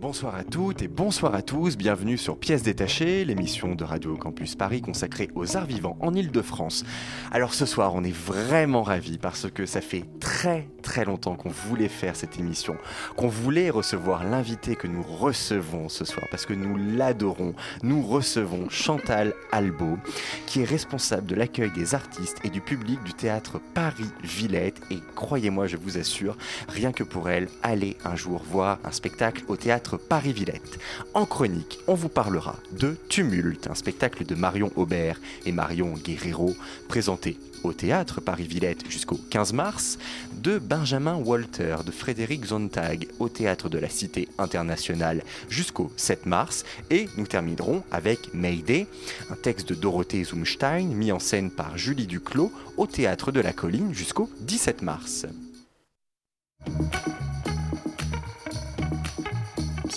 Bonsoir à toutes et bonsoir à tous, bienvenue sur Pièces détachées, l'émission de Radio Campus Paris consacrée aux arts vivants en Ile-de-France. Alors ce soir, on est vraiment ravis parce que ça fait très très longtemps qu'on voulait faire cette émission, qu'on voulait recevoir l'invité que nous recevons ce soir parce que nous l'adorons. Nous recevons Chantal Albo, qui est responsable de l'accueil des artistes et du public du théâtre Paris-Villette et croyez-moi, je vous assure, rien que pour elle, allez un jour voir un spectacle au théâtre Paris-Villette. En chronique, on vous parlera de Tumulte, un spectacle de Marion Aubert et Marion Guerrero, présenté au théâtre Paris-Villette jusqu'au 15 mars, de Benjamin Walter de Frédéric Zontag au théâtre de la Cité internationale jusqu'au 7 mars, et nous terminerons avec Mayday, un texte de Dorothée Zumstein mis en scène par Julie Duclos au théâtre de la Colline jusqu'au 17 mars.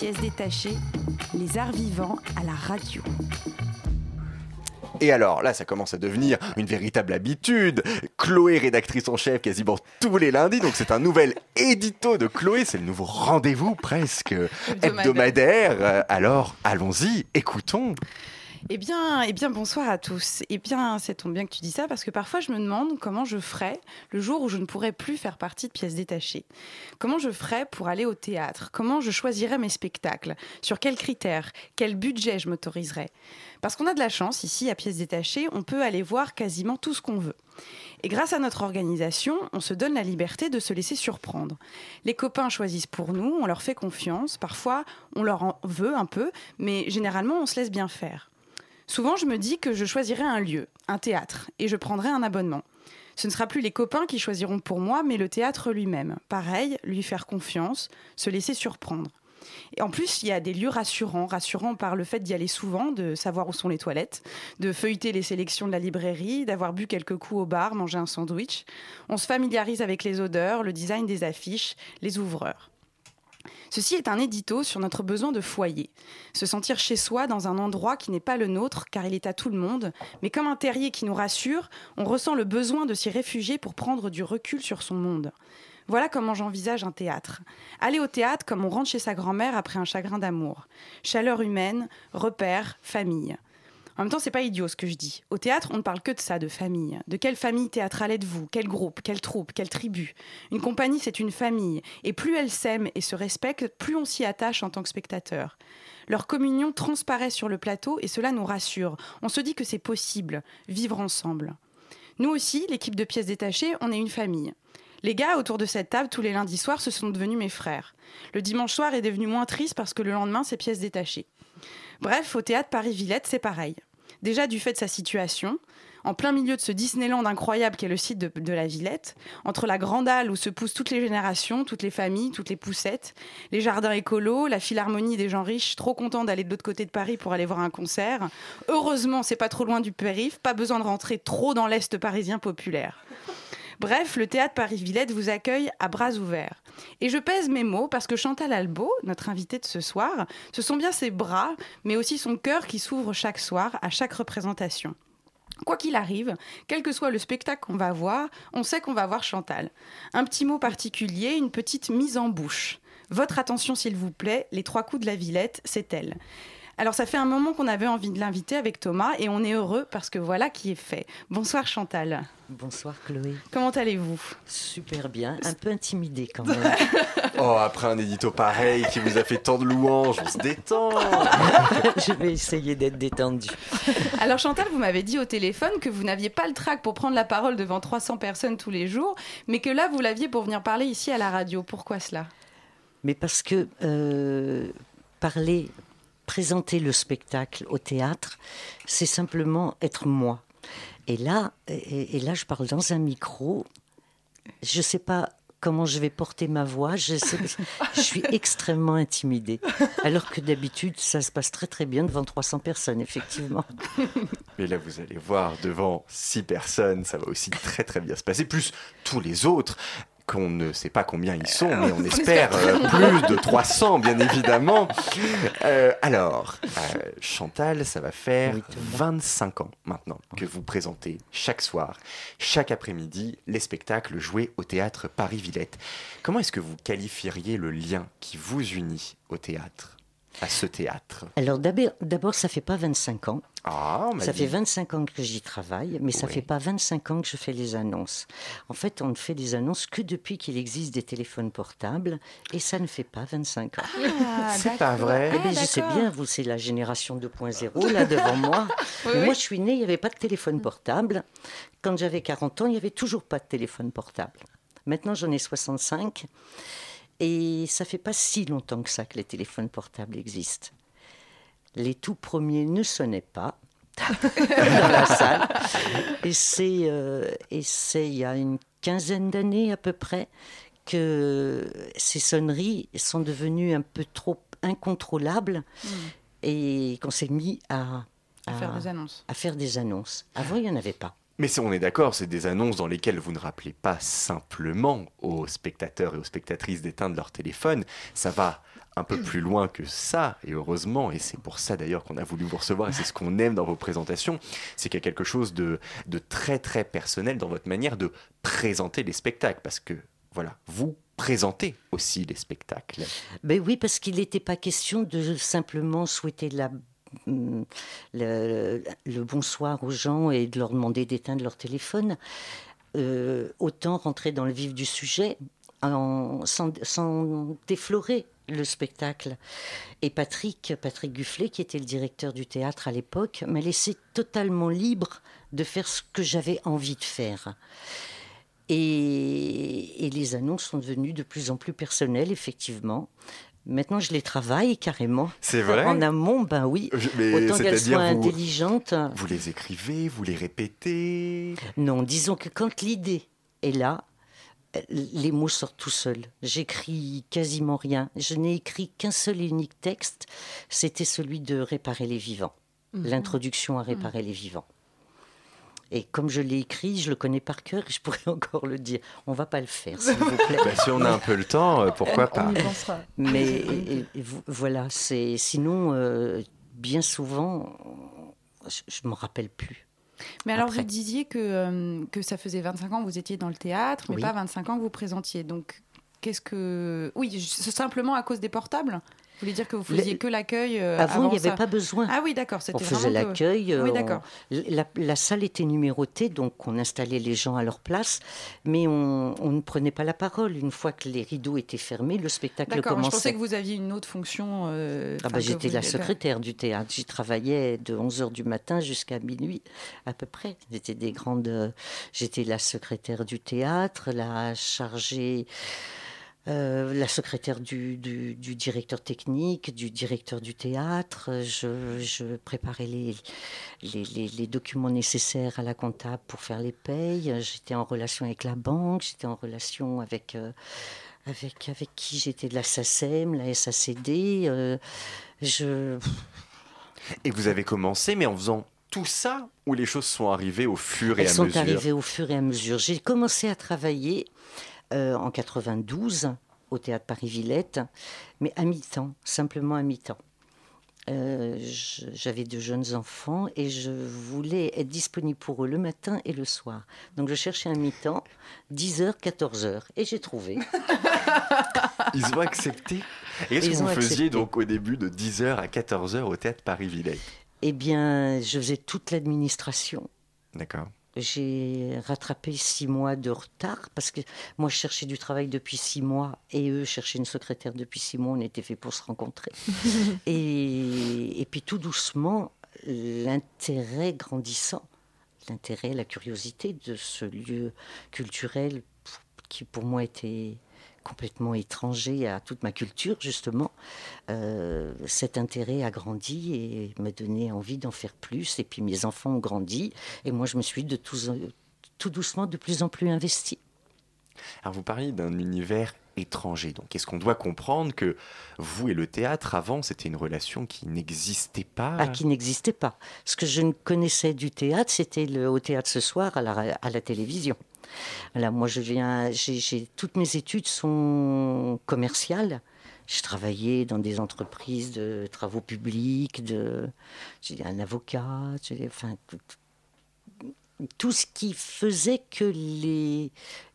Pièce détachée, les arts vivants à la radio. Et alors là, ça commence à devenir une véritable habitude. Chloé, rédactrice en chef quasiment tous les lundis, donc c'est un nouvel édito de Chloé, c'est le nouveau rendez-vous presque hebdomadaire. Euh, Alors allons-y, écoutons. Eh bien, eh bien, bonsoir à tous. Eh bien, ça tombe bien que tu dis ça parce que parfois je me demande comment je ferais le jour où je ne pourrais plus faire partie de pièces détachées. Comment je ferais pour aller au théâtre? Comment je choisirais mes spectacles? Sur quels critères? Quel budget je m'autoriserais? Parce qu'on a de la chance ici à pièces détachées, on peut aller voir quasiment tout ce qu'on veut. Et grâce à notre organisation, on se donne la liberté de se laisser surprendre. Les copains choisissent pour nous, on leur fait confiance, parfois on leur en veut un peu, mais généralement on se laisse bien faire. Souvent, je me dis que je choisirai un lieu, un théâtre, et je prendrai un abonnement. Ce ne sera plus les copains qui choisiront pour moi, mais le théâtre lui-même. Pareil, lui faire confiance, se laisser surprendre. Et en plus, il y a des lieux rassurants, rassurants par le fait d'y aller souvent, de savoir où sont les toilettes, de feuilleter les sélections de la librairie, d'avoir bu quelques coups au bar, manger un sandwich. On se familiarise avec les odeurs, le design des affiches, les ouvreurs. Ceci est un édito sur notre besoin de foyer. Se sentir chez soi dans un endroit qui n'est pas le nôtre, car il est à tout le monde, mais comme un terrier qui nous rassure, on ressent le besoin de s'y réfugier pour prendre du recul sur son monde. Voilà comment j'envisage un théâtre. Aller au théâtre comme on rentre chez sa grand-mère après un chagrin d'amour. Chaleur humaine, repères, famille. En même temps, c'est pas idiot ce que je dis. Au théâtre, on ne parle que de ça, de famille. De quelle famille théâtrale êtes-vous? Quel groupe? Quelle troupe? Quelle tribu? Une compagnie, c'est une famille. Et plus elle s'aime et se respecte, plus on s'y attache en tant que spectateur. Leur communion transparaît sur le plateau et cela nous rassure. On se dit que c'est possible, vivre ensemble. Nous aussi, l'équipe de pièces détachées, on est une famille. Les gars autour de cette table tous les lundis soirs, ce sont devenus mes frères. Le dimanche soir est devenu moins triste parce que le lendemain, c'est pièces détachées. Bref, au théâtre Paris-Villette, c'est pareil. Déjà du fait de sa situation, en plein milieu de ce Disneyland incroyable qu'est le site de, la Villette, entre la grande halle où se poussent toutes les générations, toutes les familles, toutes les poussettes, les jardins écolos, la philharmonie des gens riches, trop contents d'aller de l'autre côté de Paris pour aller voir un concert. Heureusement, c'est pas trop loin du périph', pas besoin de rentrer trop dans l'est parisien populaire. Bref, le théâtre Paris-Villette vous accueille à bras ouverts. Et je pèse mes mots parce que Chantal Albo, notre invitée de ce soir, ce sont bien ses bras, mais aussi son cœur qui s'ouvre chaque soir à chaque représentation. Quoi qu'il arrive, quel que soit le spectacle qu'on va voir, on sait qu'on va voir Chantal. Un petit mot particulier, une petite mise en bouche. Votre attention s'il vous plaît, les trois coups de la Villette, c'est elle. Alors ça fait un moment qu'on avait envie de l'inviter avec Thomas et on est heureux parce que voilà qui est fait. Bonsoir Chantal. Bonsoir Chloé. Comment allez-vous? Super bien, un peu intimidée quand même. Oh, après un édito pareil qui vous a fait tant de louanges, on se détend. Je vais essayer d'être détendue. Alors Chantal, vous m'avez dit au téléphone que vous n'aviez pas le trac pour prendre la parole devant 300 personnes tous les jours, mais que là vous l'aviez pour venir parler ici à la radio. Pourquoi cela? Mais parce que euh, parler, présenter le spectacle au théâtre, c'est simplement être moi. Et là, et, et là, je parle dans un micro. Je ne sais pas comment je vais porter ma voix. Je, sais- je suis extrêmement intimidée. Alors que d'habitude, ça se passe très très bien devant 300 personnes, effectivement. Mais là, vous allez voir, devant six personnes, ça va aussi très très bien se passer. Plus tous les autres, qu'on ne sait pas combien ils sont, mais on espère euh, plus de 300, bien évidemment. Euh, alors, euh, Chantal, ça va faire Oui, Thomas. 25 ans maintenant que vous présentez chaque soir, chaque après-midi, les spectacles joués au théâtre Paris-Villette. Comment est-ce que vous qualifieriez le lien qui vous unit au théâtre, à ce théâtre Alors d'abord, ça fait pas 25 ans. Ah, on Ça dit- fait 25 ans que j'y travaille, mais ça Oui. fait pas 25 ans que je fais les annonces. En fait, on ne fait des annonces que depuis qu'il existe des téléphones portables, et ça ne fait pas 25 ans. Ah, C'est pas vrai. Eh bien, Ah, je sais bien, vous, c'est la génération 2.0, là, devant moi. Oui, Mais oui. moi, je suis née, il n'y avait pas de téléphone portable. Quand j'avais 40 ans, il n'y avait toujours pas de téléphone portable. Maintenant, j'en ai 65. Et ça fait pas si longtemps que ça que les téléphones portables existent. Les tout premiers ne sonnaient pas dans la salle. Et c'est euh, et c'est il y a une quinzaine d'années à peu près que ces sonneries sont devenues un peu trop incontrôlables et qu'on s'est mis à, À faire des annonces. à faire des annonces. Avant, il n'y en avait pas. Mais on est d'accord, c'est des annonces dans lesquelles vous ne rappelez pas simplement aux spectateurs et aux spectatrices d'éteindre leur téléphone. Ça va un peu plus loin que ça, et heureusement, et c'est pour ça d'ailleurs qu'on a voulu vous recevoir, et c'est ce qu'on aime dans vos présentations, c'est qu'il y a quelque chose de, très très personnel dans votre manière de présenter les spectacles, parce que voilà, vous présentez aussi les spectacles. Ben oui, parce qu'il n'était pas question de simplement souhaiter la- le, bonsoir aux gens et de leur demander d'éteindre leur téléphone. Euh, autant rentrer dans le vif du sujet sans, sans déflorer le spectacle. Et Patrick, Patrick Gufflet, qui était le directeur du théâtre à l'époque, m'a laissé totalement libre de faire ce que j'avais envie de faire. Et les annonces sont devenues de plus en plus personnelles, effectivement. Maintenant, je les travaille carrément. C'est vrai En amont, ben oui. Je- mais Autant qu'elles soient vous- intelligentes. Vous les écrivez, vous les répétez? Non, disons que quand l'idée est là, les mots sortent tout seuls. J'écris quasiment rien. Je n'ai écrit qu'un seul et unique texte. C'était celui de Réparer les vivants. L'introduction à Réparer les vivants. Et comme je l'ai écrit, je le connais par cœur et je pourrais encore le dire. On va pas le faire, s'il vous plaît. Bah, Si on a un peu le temps, euh, pourquoi pas On y pensera. Mais et- et vo- voilà, c'est sinon euh, bien souvent, je, je m'en rappelle plus. Mais alors, Après. vous disiez que, euh, que ça faisait 25 ans que vous étiez dans le théâtre, mais Oui. pas 25 ans que vous présentiez. Donc, qu'est-ce que. Oui, c'est simplement à cause des portables? Voulez dire que vous faisiez Le- que l'accueil euh, Avant, il n'y avait ça pas besoin. Ah oui, d'accord. on C'était faisait que- l'accueil. Oui, on- d'accord. La, la salle était numérotée, donc on installait les gens à leur place, mais on, on ne prenait pas la parole. Une fois que les rideaux étaient fermés, le spectacle moi, je pensais commençait. que vous aviez une autre fonction. euh, Ah bah, J'étais vous- la secrétaire du théâtre. J'y travaillais de 11h du matin jusqu'à minuit à peu près. J'étais des grandes. euh, J'étais la secrétaire du théâtre, la chargée. Euh, la secrétaire du, du- du directeur technique, du directeur du théâtre, je, je préparais les, les, les- les documents nécessaires à la comptable pour faire les payes, j'étais en relation avec la banque, j'étais en relation avec, euh, avec, avec qui j'étais de la SACEM, la SACD, euh, je, Et vous avez commencé, mais en faisant tout ça, ou les choses sont arrivées au fur et Elles à sont mesure arrivées au fur et à mesure. J'ai commencé à travailler euh, en 92 au théâtre Paris-Villette, mais à mi-temps, simplement à mi-temps. Euh, J'avais de jeunes enfants et je voulais être disponible pour eux le matin et le soir. Donc je cherchais un mi-temps, 10h, 14h, et j'ai trouvé. Ils ont accepté. Et qu'est-ce que vous faisiez accepté. donc au début de 10h à 14h au théâtre Paris-Villette? Eh bien, je faisais toute l'administration. D'accord. J'ai rattrapé six mois de retard parce que moi je cherchais du travail depuis six mois et eux cherchaient une secrétaire depuis six mois. On était fait pour se rencontrer. et, et puis tout doucement, l'intérêt grandissant, l'intérêt, la curiosité de ce lieu culturel qui pour moi était complètement étranger à toute ma culture, justement, euh, cet intérêt a grandi et m'a donné envie d'en faire plus. Et puis mes enfants ont grandi et moi je me suis de tous- tout doucement de plus en plus investie. Alors vous parliez d'un univers étranger. Donc est-ce qu'on doit comprendre que vous et le théâtre, avant, c'était une relation qui n'existait pas Ah, qui n'existait pas. Ce que je ne connaissais du théâtre, c'était le au théâtre ce soir à la, télévision. Voilà, moi, je viens, j'ai, j'ai- toutes mes études sont commerciales. Je travaillais dans des entreprises de travaux publics, de, j'ai un avocat, j'ai- enfin, tout, tout ce qui faisait que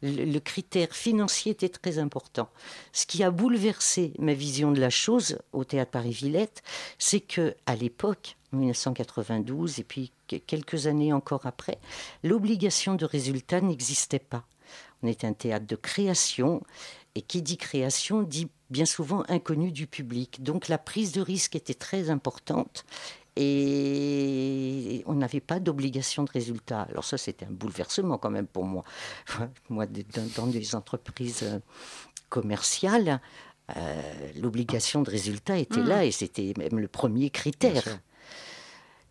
le, critère financier était très important. Ce qui a bouleversé ma vision de la chose au théâtre Paris-Villette, c'est que à l'époque, 1992 et puis que- quelques années encore après, l'obligation de résultat n'existait pas. On était un théâtre de création et qui dit création dit bien souvent inconnu du public. Donc la prise de risque était très importante et on n'avait pas d'obligation de résultat. Alors ça, c'était un bouleversement quand même pour moi. Moi, dans, des entreprises euh, commerciales, euh, l'obligation de résultat était là et c'était même le premier critère.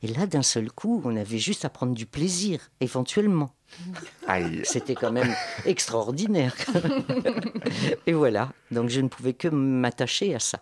Et là, d'un seul coup, on avait juste à prendre du plaisir, éventuellement. C'était quand même extraordinaire. et voilà, donc je ne pouvais que m'attacher à ça.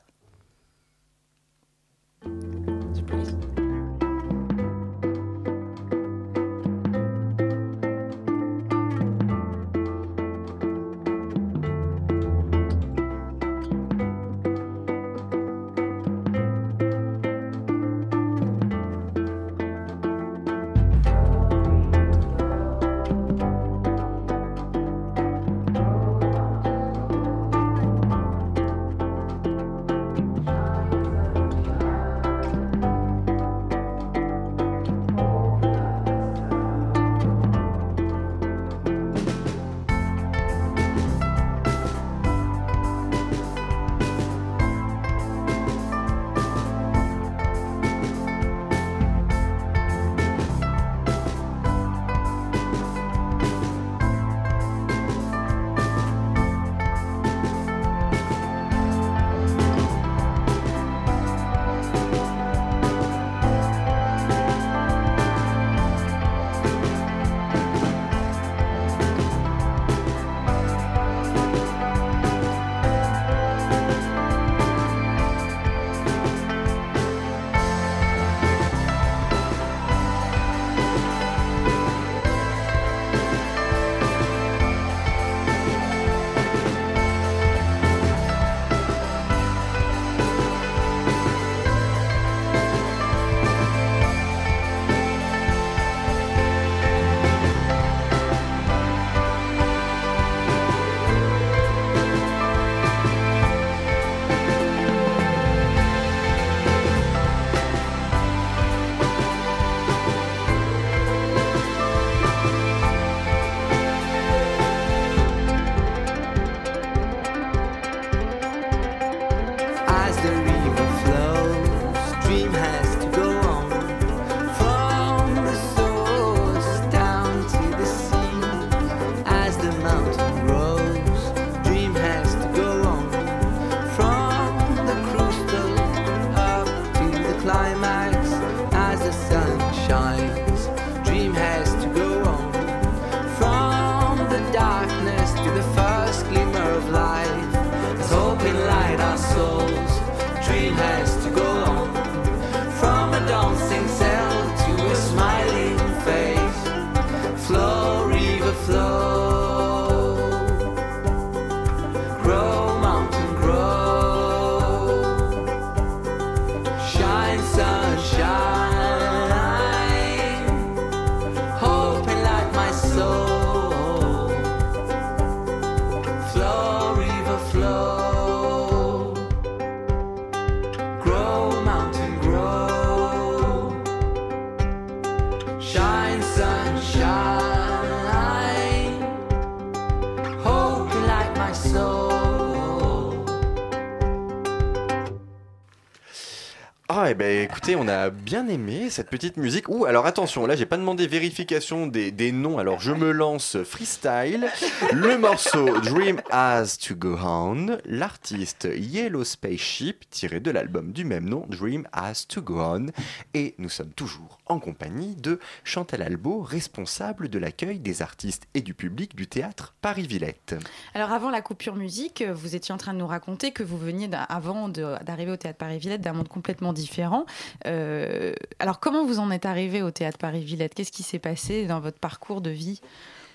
On a bien aimé cette petite musique. Ouh, alors attention, là j'ai pas demandé vérification des, noms, alors je me lance freestyle. Le morceau Dream Has to Go On, l'artiste Yellow Spaceship, tiré de l'album du même nom, Dream Has to Go On. Et nous sommes toujours en compagnie de Chantal Albo, responsable de l'accueil des artistes et du public du théâtre Paris-Villette. Alors avant la coupure musique, vous étiez en train de nous raconter que vous veniez avant d'arriver au théâtre Paris-Villette d'un monde complètement différent. Euh, alors comment vous en êtes arrivé au théâtre Paris-Villette? Qu'est-ce qui s'est passé dans votre parcours de vie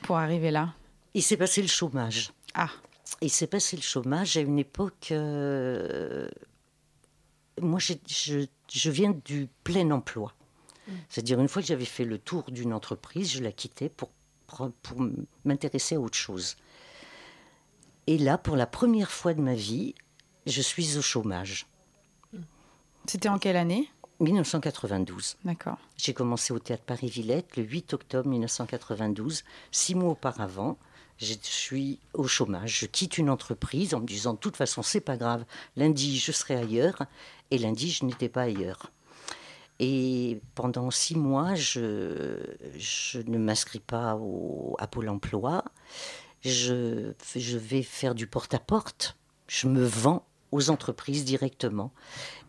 pour arriver là? Il s'est passé le chômage. Ah, Il s'est passé le chômage à une époque. euh, Moi, j'ai- je, je viens du plein emploi. C'est-à-dire, une fois que j'avais fait le tour d'une entreprise, je la quittais pour, pour m'intéresser à autre chose. Et là, pour la première fois de ma vie, je suis au chômage. c'était en quelle année? 1992. D'accord. J'ai commencé au théâtre Paris-Villette le 8 octobre 1992. Six mois auparavant, je suis au chômage. Je quitte une entreprise en me disant de toute façon, c'est pas grave. Lundi, je serai ailleurs. Et lundi, je n'étais pas ailleurs. Et pendant six mois, je, je ne m'inscris pas au, à Pôle emploi. Je, je vais faire du porte-à-porte. Je me vends aux entreprises directement.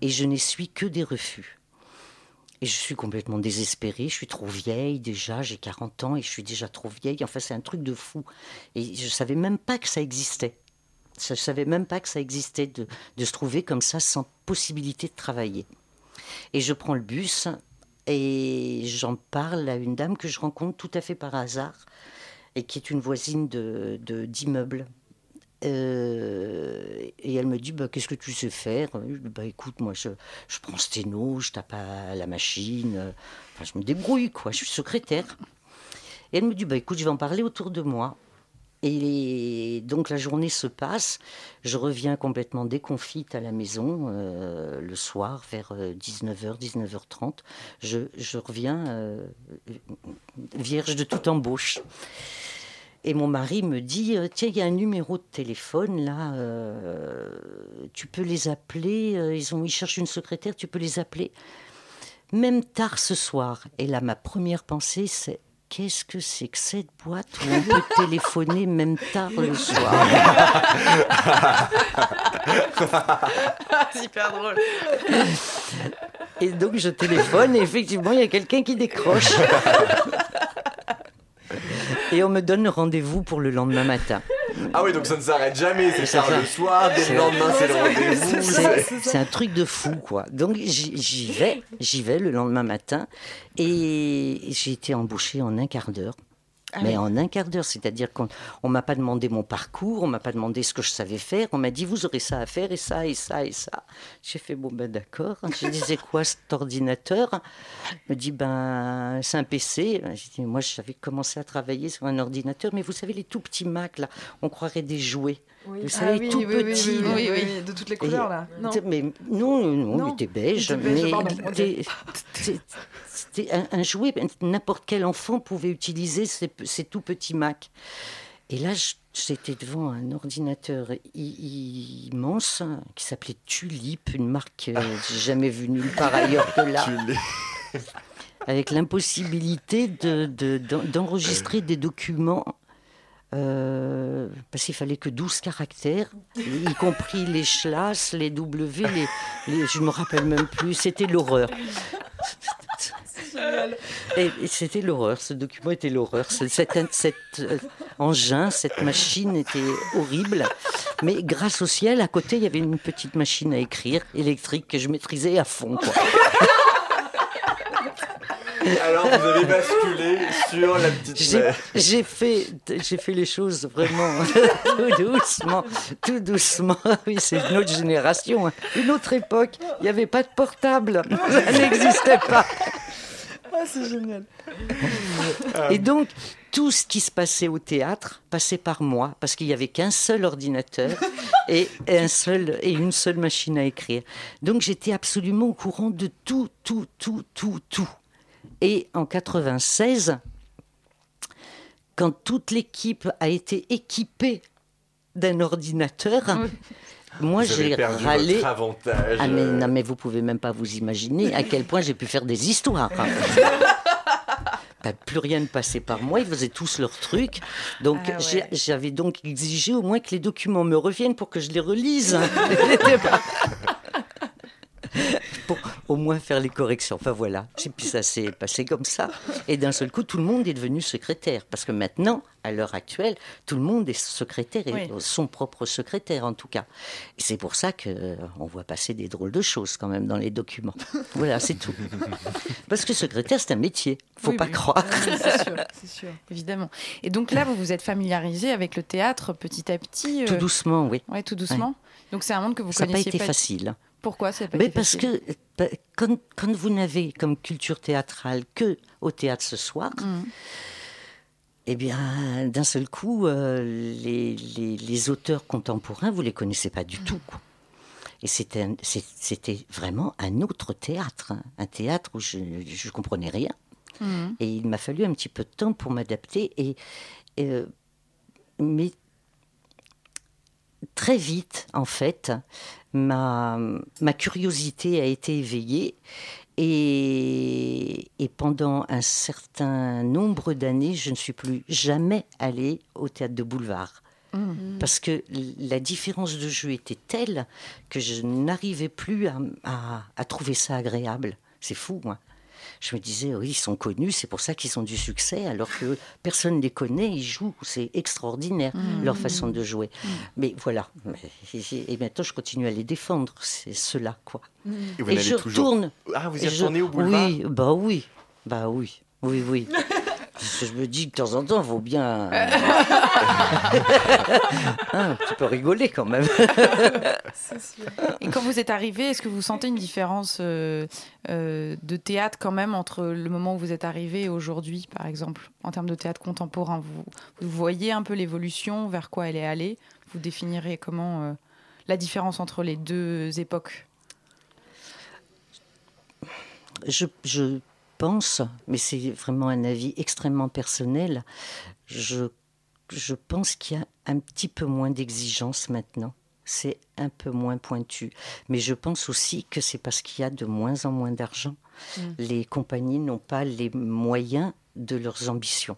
Et je n'essuie que des refus. Et je suis complètement désespérée. Je suis trop vieille déjà. J'ai 40 ans et je suis déjà trop vieille. Enfin, c'est un truc de fou. Et je ne savais même pas que ça existait. Je ne savais même pas que ça existait de, de se trouver comme ça sans possibilité de travailler. Et je prends le bus et j'en parle à une dame que je rencontre tout à fait par hasard et qui est une voisine de, d'immeuble. Euh, et elle me dit bah, Qu'est-ce que tu sais faire? Bah, Écoute, moi, je, je prends sténo, je tape à la machine. euh, je me débrouille, quoi. Je suis secrétaire. Et elle me dit bah, Écoute, je vais en parler autour de moi. Et donc la journée se passe, je reviens complètement déconfite à la maison euh, le soir vers 19h, 19h30. Je, je reviens vierge de toute embauche. Et mon mari me dit euh, Tiens, il y a un numéro de téléphone là, euh, tu peux les appeler. euh, ils, ont, ils cherchent une secrétaire, tu peux les appeler. Même tard ce soir. Et là, ma première pensée, c'est Qu'est-ce que c'est que cette boîte où on peut téléphoner même tard le soir? C'est hyper drôle. Et donc je téléphone et effectivement, il y a quelqu'un qui décroche. Et on me donne rendez-vous pour le lendemain matin. Ah oui, donc ça ne s'arrête jamais, c'est ça. le soir, dès le lendemain c'est le rendez-vous. C'est un truc de fou, quoi. Donc j'y j'y vais, j'y vais le lendemain matin et j'ai été embauchée en un quart d'heure. Ah Mais en un quart d'heure, c'est-à-dire qu'on on m'a pas demandé mon parcours, on m'a pas demandé ce que je savais faire, on m'a dit vous aurez ça à faire et ça et ça et ça. J'ai fait bon ben d'accord. Je disais quoi cet ordinateur? Il me dit ben c'est un PC. J'ai dit moi j'avais commencé à travailler sur un ordinateur, mais vous savez les tout petits Mac là, on croirait des jouets. Oui. Vous savez, tout petit, là. oui, oui, de toutes les couleurs là. Non. Mais non, non, Non, il était beige. mais. c'était- un, un jouet, n'importe quel enfant pouvait utiliser ces, ces tout petits Mac. Et là, j'étais devant un ordinateur immense qui s'appelait Tulip, une marque que j'ai jamais vue nulle part ailleurs que là, avec l'impossibilité de- de- d'en- d'enregistrer des documents. euh, parce qu'il fallait que 12 caractères, y compris les schlass, les W, les, les- je me rappelle même plus, c'était l'horreur. Et, et c'était l'horreur, ce document était l'horreur. Ce- Cet, cet, euh, engin, cette machine était horrible. Mais grâce au ciel, à côté, il y avait une petite machine à écrire électrique que je maîtrisais à fond. quoi. Alors vous avez basculé sur la petite J'ai mère. j'ai fait, j'ai fait les choses vraiment tout doucement, tout doucement. Oui, c'est une autre génération, hein. une autre époque. Il n'y avait pas de portable, ça n'existait pas. Ah, c'est génial. Et donc, tout ce qui se passait au théâtre passait par moi, parce qu'il n'y avait qu'un seul ordinateur et, un seul, et une seule machine à écrire. Donc, j'étais absolument au courant de tout, tout, tout, tout, tout. Et en 96, quand toute l'équipe a été équipée d'un ordinateur, moi j'ai râlé. votre avantage. Ah mais non mais vous pouvez même pas vous imaginer à quel point j'ai pu faire des histoires. hein. Bah, plus rien ne passait par moi, ils faisaient tous leurs trucs. Donc Ah ouais. j'avais donc exigé au moins que les documents me reviennent pour que je les relise. Pour au moins faire les corrections. Enfin voilà. Et puis ça s'est passé comme ça. Et d'un seul coup, tout le monde est devenu secrétaire. Parce que maintenant, à l'heure actuelle, tout le monde est secrétaire, et Oui. son propre secrétaire en tout cas. Et c'est pour ça qu'on voit passer des drôles de choses quand même dans les documents. Voilà, c'est tout. Parce que secrétaire, c'est un métier. Faut Oui, pas oui. croire. Oui, c'est sûr, c'est sûr. Évidemment. Et donc là, vous vous êtes familiarisé avec le théâtre petit à petit. Tout euh, doucement, oui. Ouais, tout doucement. Donc c'est un monde que vous Ça n'a pas connaissiez été facile. Pourquoi ça n'a pas Mais été parce facile que quand, quand vous n'avez comme culture théâtrale que au théâtre ce soir, eh bien, d'un seul coup, euh, les, les- les auteurs contemporains, vous les connaissez pas du tout. quoi. Et c'était vraiment un autre théâtre, hein. un théâtre où je ne comprenais rien. Mhm. Et il m'a fallu un petit peu de temps pour m'adapter. Et, euh, mais très vite, en fait, ma, ma curiosité a été éveillée. Et, et pendant un certain nombre d'années, je ne suis plus jamais allée au théâtre de boulevard. Mhm. Parce que la différence de jeu était telle que je n'arrivais plus à, à- à trouver ça agréable. C'est fou, moi. Je me disais, oui, ils sont connus, c'est pour ça qu'ils ont du succès, alors que personne ne les connaît, ils jouent, c'est extraordinaire leur façon de jouer. Mais voilà, et maintenant je continue à les défendre, c'est cela, quoi. et vous et je toujours- retourne. Ah, vous y je- retournez au boulevard Oui, bah oui, bah oui, oui, oui. Parce que je me dis que de temps en temps, il faut bien Hein, un petit peu rigoler quand même. Sûr. Et quand vous êtes arrivé, est-ce que vous sentez une différence euh, euh, de théâtre quand même entre le moment où vous êtes arrivé et aujourd'hui, par exemple, en termes de théâtre contemporain vous, vous voyez un peu l'évolution, vers quoi elle est allée? Vous définirez comment euh, la différence entre les deux époques? Je, je pense, mais c'est vraiment un avis extrêmement personnel, je, je pense qu'il y a un petit peu moins d'exigence maintenant. C'est un peu moins pointu. Mais je pense aussi que c'est parce qu'il y a de moins en moins d'argent. Les compagnies n'ont pas les moyens de leurs ambitions.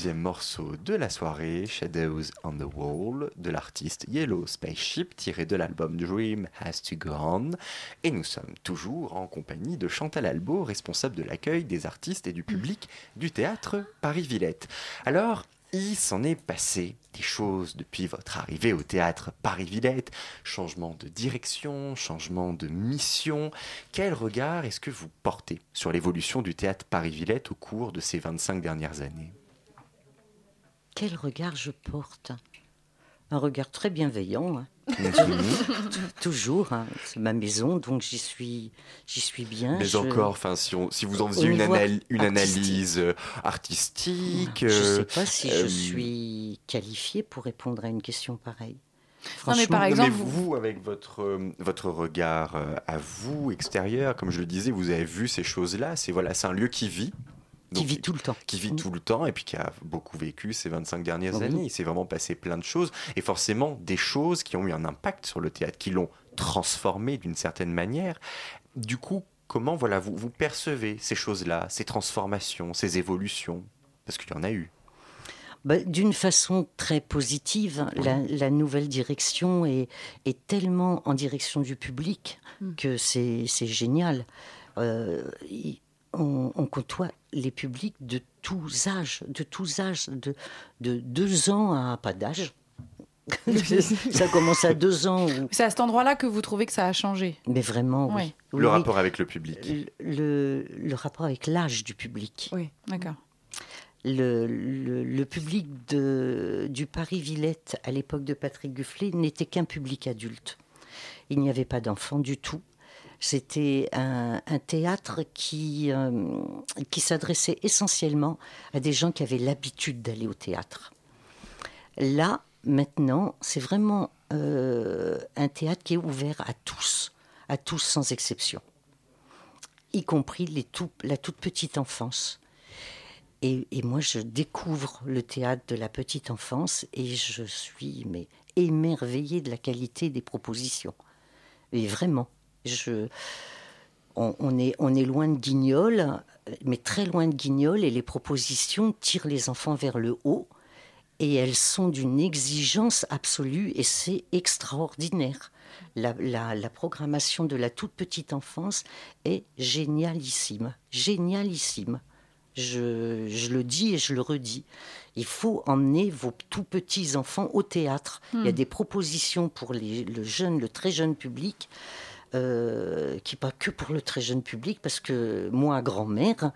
Deuxième morceau de la soirée, Shadows on the Wall, de l'artiste Yellow Spaceship, tiré de l'album Dream Has to Go On. Et nous sommes toujours en compagnie de Chantal Albo, responsable de l'accueil des artistes et du public du théâtre Paris-Villette. Alors, il s'en est passé des choses depuis votre arrivée au théâtre Paris-Villette, changement de direction, changement de mission. Quel regard est-ce que vous portez sur l'évolution du théâtre Paris-Villette au cours de ces 25 dernières années? Quel regard je porte Un regard très bienveillant. hein. Toujours, hein. c'est ma maison, donc j'y suis, j'y suis bien. Mais Je- encore, enfin, si, on- si vous en faisiez une, anal- analyse euh, artistique, Je ne euh, sais pas si euh, je suis qualifiée pour répondre à une question pareille. Non, mais par Non, exemple, mais vous, avec votre, euh, votre regard euh, à vous, extérieur, comme je le disais, vous avez vu ces choses-là. C'est voilà, c'est un lieu qui vit. Qui vit tout le temps. qui vit tout le temps et puis qui a beaucoup vécu ces 25 dernières années. Il s'est vraiment passé plein de choses et forcément des choses qui ont eu un impact sur le théâtre, qui l'ont transformé d'une certaine manière. Du coup, comment voilà vous, vous percevez ces choses-là, ces transformations, ces évolutions? Parce qu'il y en a eu. Bah, D'une façon très positive, la, la nouvelle direction est, est tellement en direction du public Mm. que c'est c'est génial. Euh, on, on côtoie les publics de tous âges, de tous âges, de, de deux ans à pas d'âge. Ça commence à deux ans, c'est à cet endroit-là que vous trouvez que ça a changé. mais vraiment, oui. Le oui. rapport avec le public. Le, le rapport avec l'âge du public. Oui, d'accord. le, le- le public de, du Paris-Villette à l'époque de Patrick Gufflet n'était qu'un public adulte. Il n'y avait pas d'enfants du tout. C'était un, théâtre qui, euh, qui s'adressait essentiellement à des gens qui avaient l'habitude d'aller au théâtre. Là, maintenant, c'est vraiment euh, un théâtre qui est ouvert à tous, à tous sans exception, y compris la toute petite enfance. Et, et moi, je découvre le théâtre de la petite enfance et je suis mais émerveillée de la qualité des propositions. Et vraiment, je, on, on est, on est loin de Guignol, mais très loin de Guignol, et les propositions tirent les enfants vers le haut, et elles sont d'une exigence absolue, et c'est extraordinaire. La, la- la programmation de la toute petite enfance est génialissime, génialissime. Je, je le dis et je le redis. Il faut emmener vos tout petits enfants au théâtre. Il y a des propositions pour les- le jeune, le très jeune public, euh, qui pas que pour le très jeune public, parce que moi, grand-mère,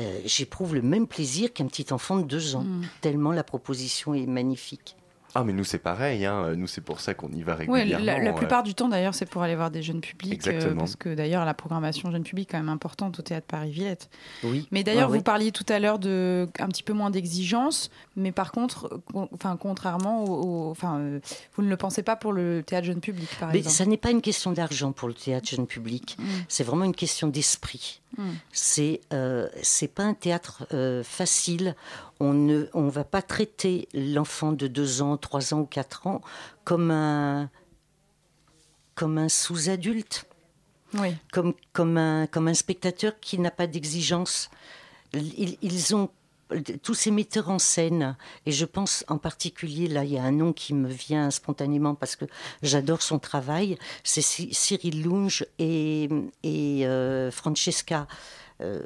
euh, j'éprouve le même plaisir qu'un petit enfant de deux ans, tellement la proposition est magnifique. Ah, mais nous, c'est pareil. hein. Nous, c'est pour ça qu'on y va Ouais, régulièrement. la, la euh. plupart du temps d'ailleurs, c'est pour aller voir des jeunes publics. euh, Exactement. parce que d'ailleurs, la programmation jeune public est quand même importante au théâtre Paris-Villette. Oui. Mais d'ailleurs, Ouais, vous ouais. parliez tout à l'heure de un petit peu moins d'exigence, mais par contre, con- enfin, contrairement au, au- enfin, euh, vous ne le pensez pas pour le théâtre jeune public, par Mais exemple. ça n'est pas une question d'argent pour le théâtre jeune public. Mm. C'est vraiment une question d'esprit. Mm. C'est euh, c'est pas un théâtre euh, facile. On ne on va pas traiter l'enfant de 2 ans, 3 ans ou 4 ans comme un comme un sous-adulte, Oui. comme comme un comme un spectateur qui n'a pas d'exigence. Ils, ils ont tous ces metteurs en scène, et je pense en particulier, là, il y a un nom qui me vient spontanément parce que j'adore son travail, c'est Cy- Cyril Lunge et, et euh, Francesca. euh,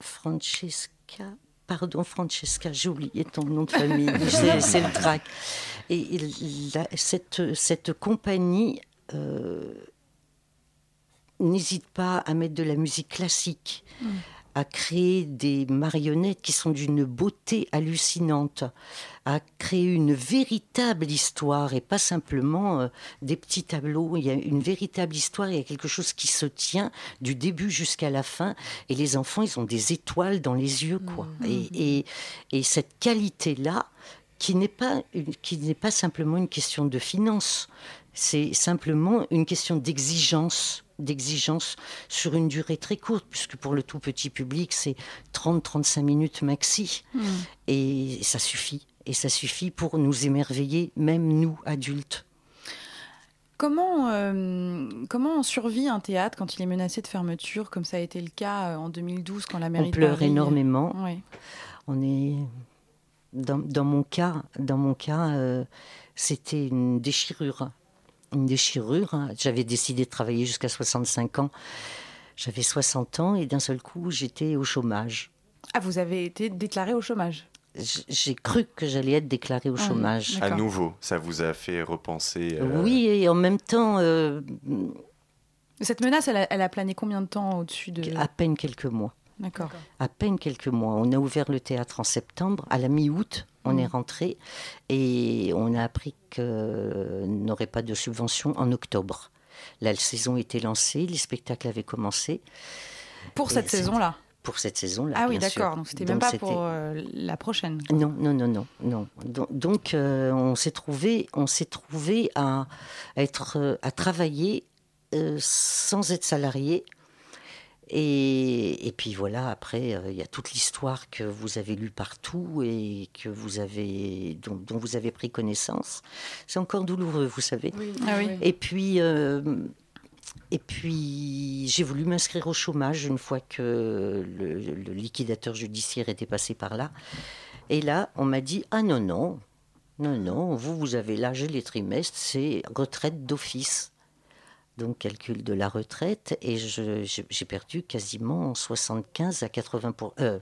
Francesca. Pardon, Francesca, j'ai oublié ton nom de famille, c'est le trac. Et la- cette, cette compagnie euh, n'hésite pas à mettre de la musique classique, à créer des marionnettes qui sont d'une beauté hallucinante, à créer une véritable histoire et pas simplement euh, des petits tableaux. Il y a une véritable histoire, il y a quelque chose qui se tient du début jusqu'à la fin. Et les enfants, ils ont des étoiles dans les yeux, quoi. Et, et, et cette qualité-là, qui n'est pas, une- qui n'est pas simplement une question de finance, c'est simplement une question d'exigence d'exigence sur une durée très courte, puisque pour le tout petit public, c'est 30-35 minutes maxi. Et ça suffit. Et ça suffit pour nous émerveiller, même nous, adultes. Comment, euh, comment on survit un théâtre quand il est menacé de fermeture, comme ça a été le cas euh, en 2012 quand la mairie On de pleure Paris- énormément. Ouais. On est dans, dans mon cas, dans mon cas, euh, c'était une déchirure, une déchirure. hein. J'avais décidé de travailler jusqu'à 65 ans. J'avais 60 ans et d'un seul coup, j'étais au chômage. Ah, vous avez été déclaré au chômage? J'ai cru que j'allais être déclarée au Ah, chômage. À nouveau, ça vous a fait repenser. euh, Oui, et en même temps, euh, Cette menace, elle a, elle a plané combien de temps au-dessus de. à peine quelques mois. D'accord. à peine quelques mois. On a ouvert le théâtre en septembre. À la mi-août, on Mm. est rentré et on a appris qu'on n'aurait pas de subvention en octobre. La saison était lancée, les spectacles avaient commencé Pour Et cette saison-là. pour cette saison-là. Ah oui, d'accord. Donc c'était même pas pour euh, la prochaine. Non, non, non, non, non. Donc, euh, on s'est trouvé, on s'est trouvé à, à être, euh, à travailler euh, sans être salarié. Et, et puis voilà, après, euh, il y a toute l'histoire que vous avez lue partout et que vous avez, dont, dont vous avez pris connaissance. C'est encore douloureux, vous savez. Ah oui. Et puis, euh, et puis j'ai voulu m'inscrire au chômage une fois que le, le liquidateur judiciaire était passé par là. Et là, on m'a dit Ah non, non, non, non, vous, vous avez l'âge et les trimestres, c'est retraite d'office. Donc, calcul de la retraite. Et j'ai perdu quasiment 75 à 80 pour, euh,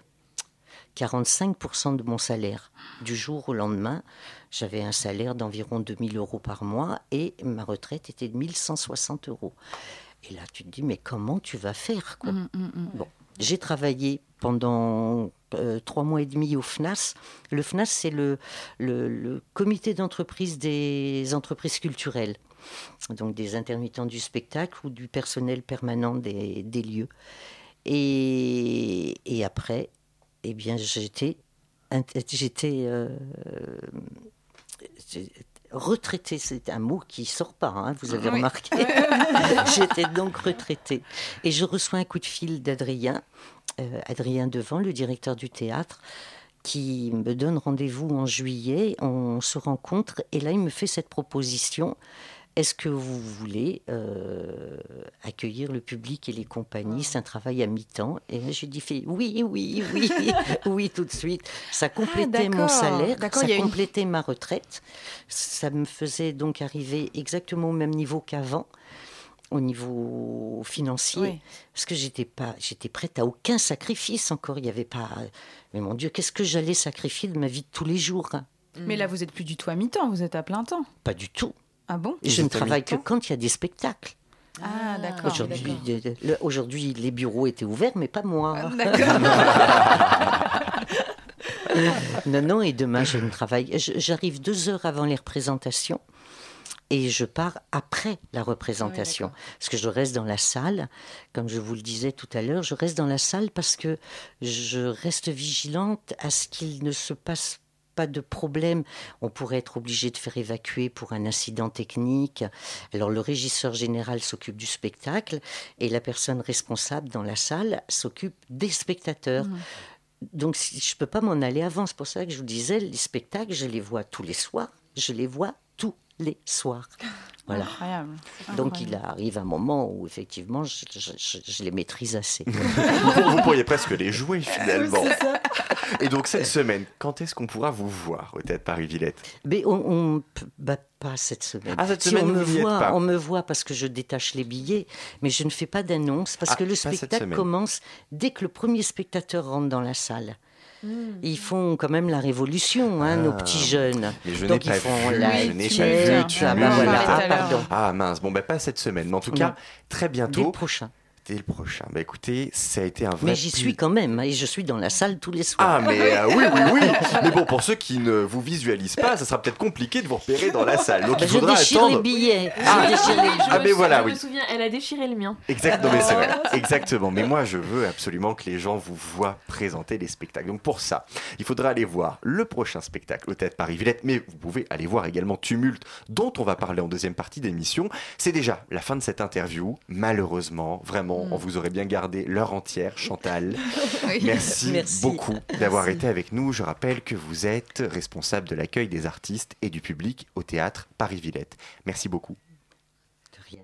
45% de mon salaire. Du jour au lendemain, j'avais un salaire d'environ 2000 euros par mois et ma retraite était de 1160 euros. Et là, tu te dis, mais comment tu vas faire quoi? Mm, mm, mm. Bon, j'ai travaillé pendant euh, trois mois et demi au FNAS. Le FNAS, c'est le, le, le comité d'entreprise des entreprises culturelles, donc des intermittents du spectacle ou du personnel permanent des, des lieux. Et, et après, eh bien, j'étais, j'étais euh, retraitée. C'est un mot qui sort pas, hein, vous avez Oui. remarqué. J'étais donc retraitée. Et je reçois un coup de fil d'Adrien, euh, Adrien Devant, le directeur du théâtre, qui me donne rendez-vous en juillet. On se rencontre et là, il me fait cette proposition. Est-ce que vous voulez euh, accueillir le public et les compagnies? C'est un travail à mi-temps. Et là, j'ai dit oui, oui, oui, oui, tout de suite. Ça complétait mon salaire, ça une- complétait ma retraite. Ça me faisait donc arriver exactement au même niveau qu'avant, au niveau financier. Oui. Parce que j'étais pas, j'étais prête à aucun sacrifice encore. Il n'y avait pas. Mais mon Dieu, qu'est-ce que j'allais sacrifier de ma vie de tous les jours? Mais là, vous êtes plus du tout à mi-temps, vous êtes à plein temps. Pas du tout. Ah bon? Je ne travaille que quand il y a des spectacles. Ah, d'accord. Aujourd'hui, d'accord. le- aujourd'hui, les bureaux étaient ouverts, mais pas moi. Ah, D'accord. non, non, et demain, je ne travaille. J'arrive deux heures avant les représentations et je pars après la représentation. parce que je reste dans la salle, comme je vous le disais tout à l'heure, je reste dans la salle parce que je reste vigilante à ce qu'il ne se passe pas de problème. On pourrait être obligé de faire évacuer pour un incident technique. Alors le régisseur général s'occupe du spectacle et la personne responsable dans la salle s'occupe des spectateurs. Donc si, je ne peux pas m'en aller avant. C'est pour ça que je vous disais, les spectacles, je les vois tous les soirs. Je les vois tous les soirs. Voilà. Incroyable. Donc il arrive un moment où effectivement je, je- je- je les maîtrise assez. vous pourriez presque les jouer finalement. Et donc cette semaine, quand est-ce qu'on pourra vous voir au Théâtre Paris-Villette? Mais on, bah, pas cette semaine. Ah, cette Si semaine, on me voit, pas. on me voit parce que je détache les billets, mais je ne fais pas d'annonce parce Ah, que le spectacle commence dès que le premier spectateur rentre dans la salle. Ils font quand même la révolution, hein, nos Ah. petits jeunes. Mais je n'ai Donc ils pas font vu, la je n'ai pas étiquette, vu, tu ah bah voilà, ah, pardon. Ah mince, bon ben pas cette semaine, mais en tout cas très Dès le bientôt, prochain. Dès le prochain. Bah écoutez, ça a été un vrai. Mais j'y suis quand même, hein, et je suis dans la salle tous les soirs. Ah mais euh, oui oui oui. Mais bon pour ceux qui ne vous visualisent pas, ça sera peut-être compliqué de vous repérer dans la salle. Donc Bah, il je faudra déchire attendre. les billets. Ah. je déchire les Je Ah, me mais voilà, je oui. me souviens, elle a déchiré le mien. Exactement, mais c'est vrai. Exactement. Mais moi, je veux absolument que les gens vous voient présenter les spectacles. Donc pour ça, il faudra aller voir le prochain spectacle au Théâtre Paris-Villette, mais vous pouvez aller voir également Tumulte, dont on va parler en deuxième partie d'émission. C'est déjà la fin de cette interview. Malheureusement, vraiment, on vous aurait bien gardé l'heure entière, Chantal. Merci, Merci. beaucoup d'avoir été avec nous. Je rappelle que vous êtes responsable de l'accueil des artistes et du public au Théâtre Paris-Villette. Merci beaucoup. De rien.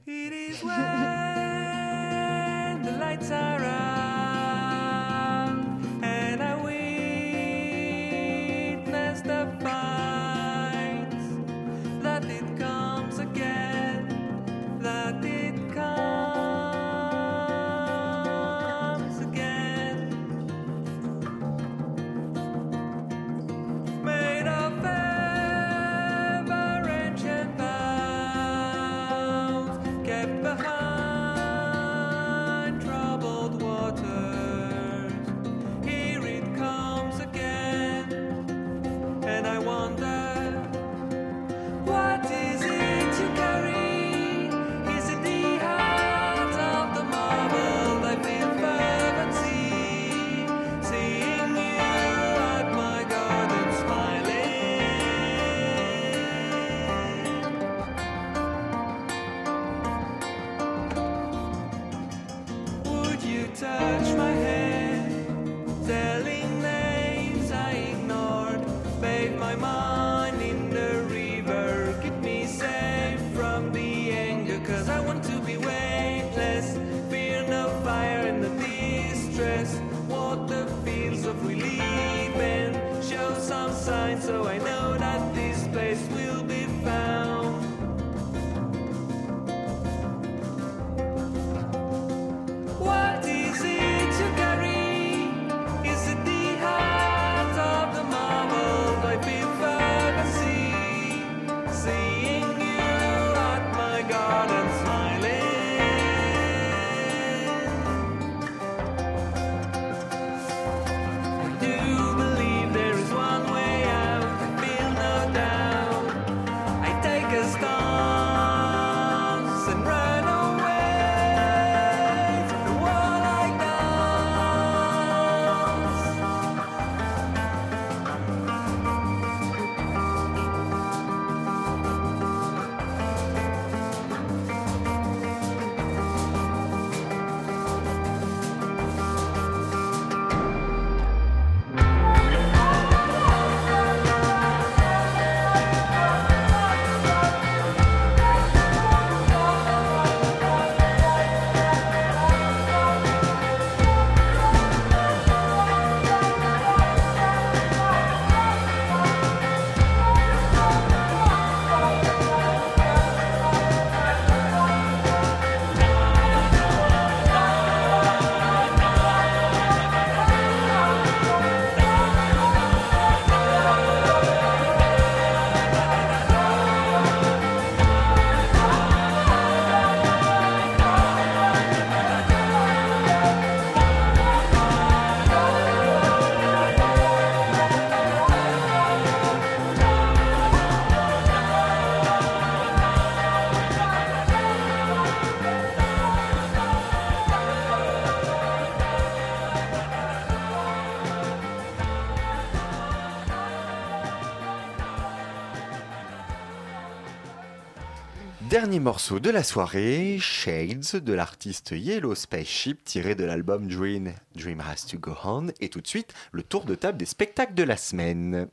Dernier morceau de la soirée, Shades de l'artiste Yellow Spaceship tiré de l'album Dream, Dream Has to Go On et tout de suite le tour de table des spectacles de la semaine.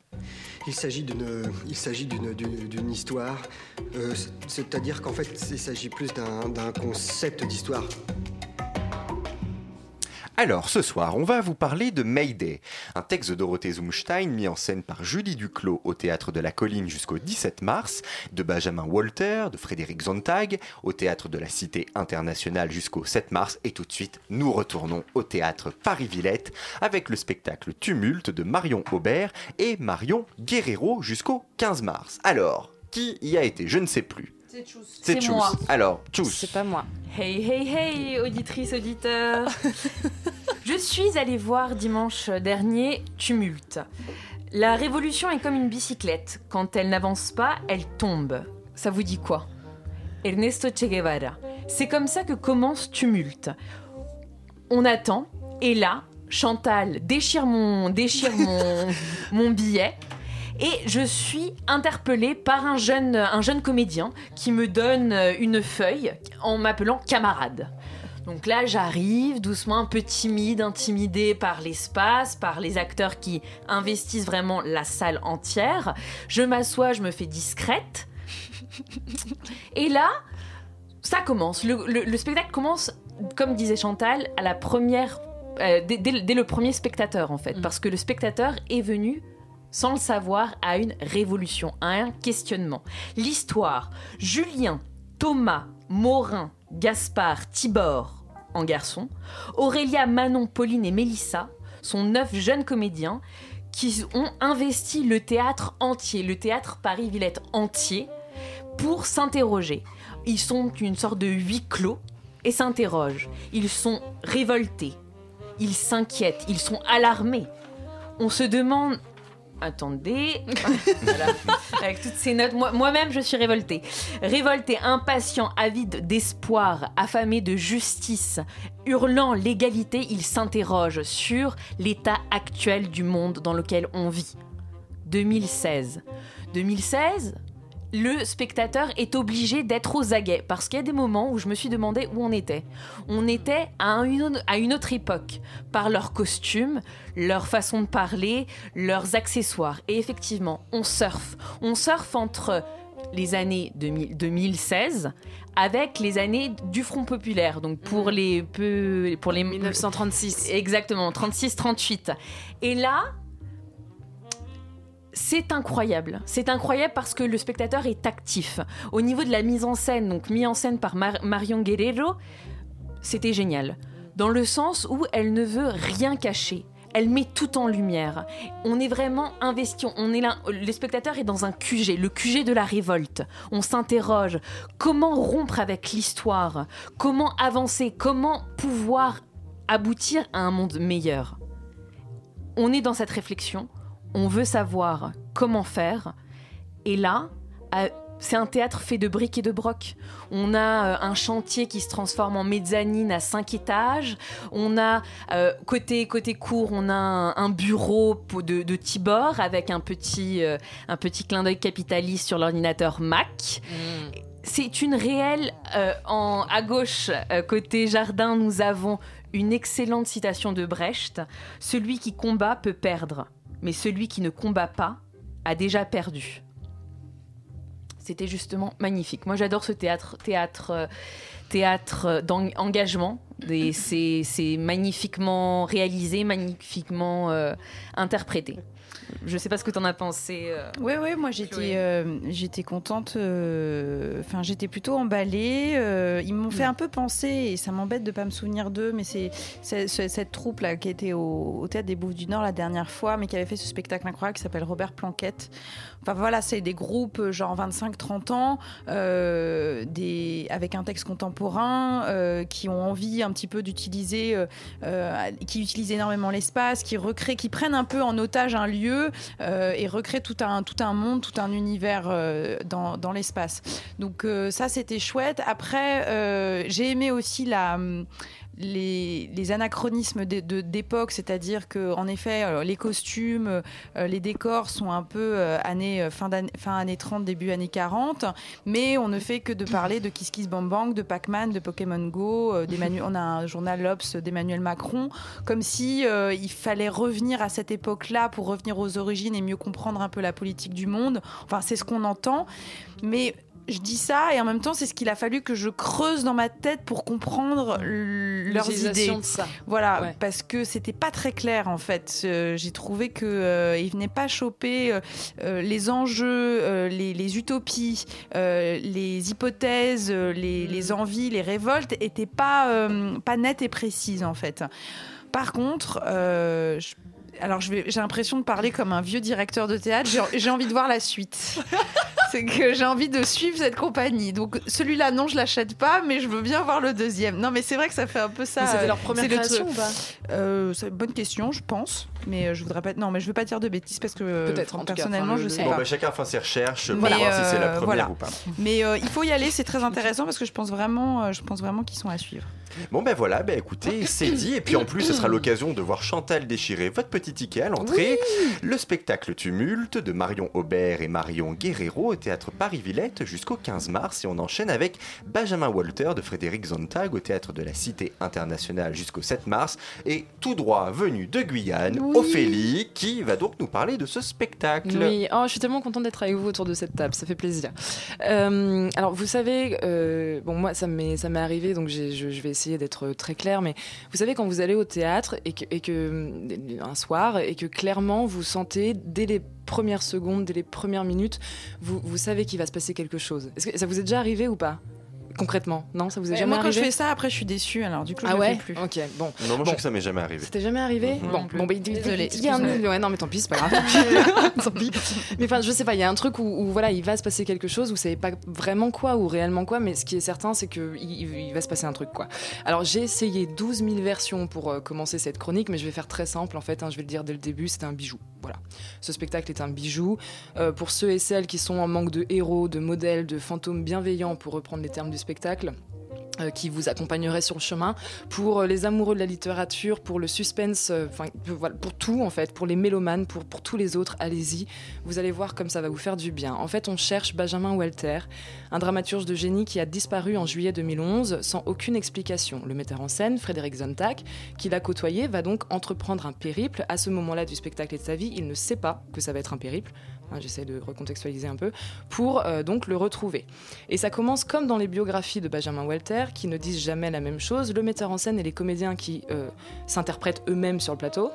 Il s'agit d'une, histoire, euh, c'est- c'est-à-dire qu'en fait, il s'agit plus d'un concept d'histoire. Alors ce soir, on va vous parler de Mayday, un texte de Dorothée Zumstein mis en scène par Julie Duclos au théâtre de la Colline jusqu'au 17 mars, de Benjamin Walter, de Frédéric Zontag au théâtre de la Cité internationale jusqu'au 7 mars et tout de suite, nous retournons au théâtre Paris-Villette avec le spectacle Tumulte de Marion Aubert et Marion Guerrero jusqu'au 15 mars. Alors, qui y a été? Je ne sais plus. C'est Tchous. moi. Alors, Tchous. C'est pas moi. Hey, hey, hey, auditrice, auditeur. Je suis allée voir dimanche dernier Tumulte. La révolution est comme une bicyclette. Quand elle n'avance pas, elle tombe. Ça vous dit quoi? Ernesto Che Guevara. C'est comme ça que commence Tumulte. On attend, et là, Chantal déchire mon, déchire mon, mon billet. Et je suis interpellée par un jeune, un jeune comédien qui me donne euh, une feuille en m'appelant camarade. Donc là, j'arrive doucement, un peu timide, intimidée par l'espace, par les acteurs qui investissent vraiment la salle entière. Je m'assois, je me fais discrète. Et là, ça commence. Le, le- le spectacle commence, comme disait Chantal, à la première, euh, dès, dès le- dès le premier spectateur en fait, parce que le spectateur est venu sans le savoir, à une révolution, à un questionnement. L'histoire, Julien, Thomas, Morin, Gaspard, Tibor en garçon, Aurélia, Manon, Pauline et Mélissa sont neuf jeunes comédiens qui ont investi le théâtre entier, le théâtre Paris-Villette entier, pour s'interroger. Ils sont une sorte de huis clos et s'interrogent. Ils sont révoltés, ils s'inquiètent, ils sont alarmés. On se demande Attendez, avec toutes ces notes, moi- moi-même je suis révoltée. Révoltée, impatient, avide d'espoir, affamé de justice, hurlant l'égalité, il s'interroge sur l'état actuel du monde dans lequel on vit. 2016. 2016, le spectateur est obligé d'être aux aguets parce qu'il y a des moments où je me suis demandé où on était. On était à une, à une autre époque par leurs costumes, leur façon de parler, leurs accessoires. Et effectivement, on surfe. On surfe entre les années 2000 2016 avec les années du Front populaire donc pour les peu pour les 1936 exactement 36 38 et là c'est incroyable. C'est incroyable parce que le spectateur est actif. Au niveau de la mise en scène, donc mis en scène par Mar- Marion Guerrero, c'était génial. Dans le sens où elle ne veut rien cacher. Elle met tout en lumière. On est vraiment investi. On est. Le spectateur est dans un QG, le QG de la révolte. On s'interroge. Comment rompre avec l'histoire? Comment avancer? Comment pouvoir aboutir à un monde meilleur? On est dans cette réflexion on veut savoir comment faire. Et là, c'est un théâtre fait de briques et de broc. On a euh, un chantier qui se transforme en mezzanine à cinq étages. On a euh, côté côté cour, on a un, un bureau de, de Tibor avec un petit euh, un petit clin d'œil capitaliste sur l'ordinateur Mac. C'est une réelle. euh, en, à gauche, côté jardin, nous avons une excellente citation de Brecht Celui qui combat peut perdre, mais celui qui ne combat pas a déjà perdu. C'était justement magnifique. Moi, j'adore ce théâtre, théâtre, euh, théâtre d'engagement. Et C'est c'est magnifiquement réalisé, magnifiquement euh, interprété. Je sais pas ce que tu en as pensé. euh. Oui, oui, moi j'étais, euh, j'étais contente. euh, Enfin, j'étais plutôt emballée. ils m'ont fait un peu penser, et ça m'embête de pas me souvenir d'eux, mais c'est, c'est- c'est- cette troupe là qui était au, au théâtre des Bouffes du Nord la dernière fois, mais qui avait fait ce spectacle incroyable qui s'appelle Robert Planquette. Enfin voilà, c'est des groupes euh, genre 25-30 ans, euh, avec un texte contemporain, euh, qui ont envie un petit peu d'utiliser, qui utilisent énormément l'espace, qui recréent, qui prennent un peu en otage un lieu et recréent tout un, tout un monde, tout un univers dans, dans l'espace. Donc ça, c'était chouette. Après, j'ai aimé aussi la les, anachronismes d'époque, c'est-à-dire que en effet, euh, les costumes, euh, les décors sont un peu euh, années, euh, fin, années 30, début années 40, mais on ne fait que de parler de Kiss Kiss Bang Bang, de Pac-Man, de Pokémon Go, on a un journal L'Obs d'Emmanuel Macron, comme si il fallait revenir à cette époque-là pour revenir aux origines et mieux comprendre un peu la politique du monde. Enfin, c'est ce qu'on entend, mais je dis ça et en même temps, c'est ce qu'il a fallu que je creuse dans ma tête pour comprendre leurs idées. de ça. Voilà, Ouais. parce que c'était pas très clair en fait. Euh, J'ai trouvé que euh, il venait pas choper euh, euh, les enjeux, euh, les, les utopies, les hypothèses, les, Mm. les envies, les révoltes étaient pas pas nettes et précises en fait. Par contre, je- alors je vais- j'ai l'impression de parler comme un vieux directeur de théâtre. J'ai- J'ai envie de voir la suite. C'est que j'ai envie de suivre cette compagnie. Donc celui-là, non, je l'achète pas, mais je veux bien voir le deuxième. Non, mais c'est vrai que ça fait un peu ça. Mais c'était euh, leur première c'est le création ou pas Euh, C'est une bonne question, je pense. Mais euh, je voudrais pas. Non, mais je veux pas dire de bêtises parce que Peut-être, cas. personnellement, Enfin, je sais Bon, pas. bah, chacun fait ses recherches pour Mais, voir si c'est la euh, première voilà. ou pas. Mais euh, il faut y aller, c'est très intéressant parce que je pense vraiment, euh, je pense vraiment qu'ils sont à suivre. Bon ben voilà, ben écoutez, c'est dit. Et puis en plus, ce sera l'occasion de voir Chantal déchirer votre petit ticket à l'entrée. Le spectacle Tumulte de Marion Aubert et Marion Guerrero au théâtre Paris-Villette jusqu'au 15 mars. Et on enchaîne avec Benjamin Walter de Frédéric Zontag au théâtre de la Cité internationale jusqu'au 7 mars. Et tout droit venu de Guyane, Oui. Ophélie, qui va donc nous parler de ce spectacle. Oui, oh, je suis tellement contente d'être avec vous autour de cette table, ça fait plaisir. Euh, alors, vous savez, euh, bon, moi, ça m'est arrivé, donc je vais essayer d'être très clair, mais vous savez, quand vous allez au théâtre et que, et que euh, un soir, et que clairement vous sentez dès les premières secondes, dès les premières minutes, vous, vous savez qu'il va se passer quelque chose. Est-ce que ça vous est déjà arrivé ou pas? Concrètement Non, ça vous est jamais moi, quand arrivé je fais ça, après, je suis déçue. Alors, du coup, je Ah le ouais fais plus. Ok, bon. Non, moi je Bon. sais que ça m'est jamais arrivé. C'était jamais arrivé Mhm. Bon, bon bah, il- il- Désolée, il y a un- ouais, non, mais tant pis, c'est pas grave. Tant pis. Mais enfin, je sais pas, il y a un truc où, où, voilà, il va se passer quelque chose, vous savez pas vraiment quoi ou réellement quoi, mais ce qui est certain, c'est qu'il il, il va se passer un truc, quoi. Alors, j'ai essayé 12 000 versions pour euh, commencer cette chronique, mais je vais faire très simple, en fait, hein, je vais le dire dès le début, c'est un bijou. Voilà. Ce spectacle est un bijou. Euh, pour ceux et celles qui sont en manque de héros, de modèles, de fantômes bienveillants, pour reprendre les termes du spectacle, qui vous accompagnerait sur le chemin, pour euh, les amoureux de la littérature, pour le suspense, euh, enfin euh, pour tout en fait, pour les mélomanes, pour, pour tous les autres, allez-y. Vous allez voir comme ça va vous faire du bien. En fait, on cherche Benjamin Walter, un dramaturge de génie qui a disparu en juillet 2011 sans aucune explication. Le metteur en scène, Frédéric Zontag, qui l'a côtoyé, va donc entreprendre un périple. À ce moment-là du spectacle et de sa vie, il ne sait pas que ça va être un périple. Hein, J'essaie de recontextualiser un peu pour euh, donc le retrouver. Et ça commence comme dans les biographies de Benjamin Walter, qui ne disent jamais la même chose. Le metteur en scène et les comédiens qui euh, s'interprètent eux-mêmes sur le plateau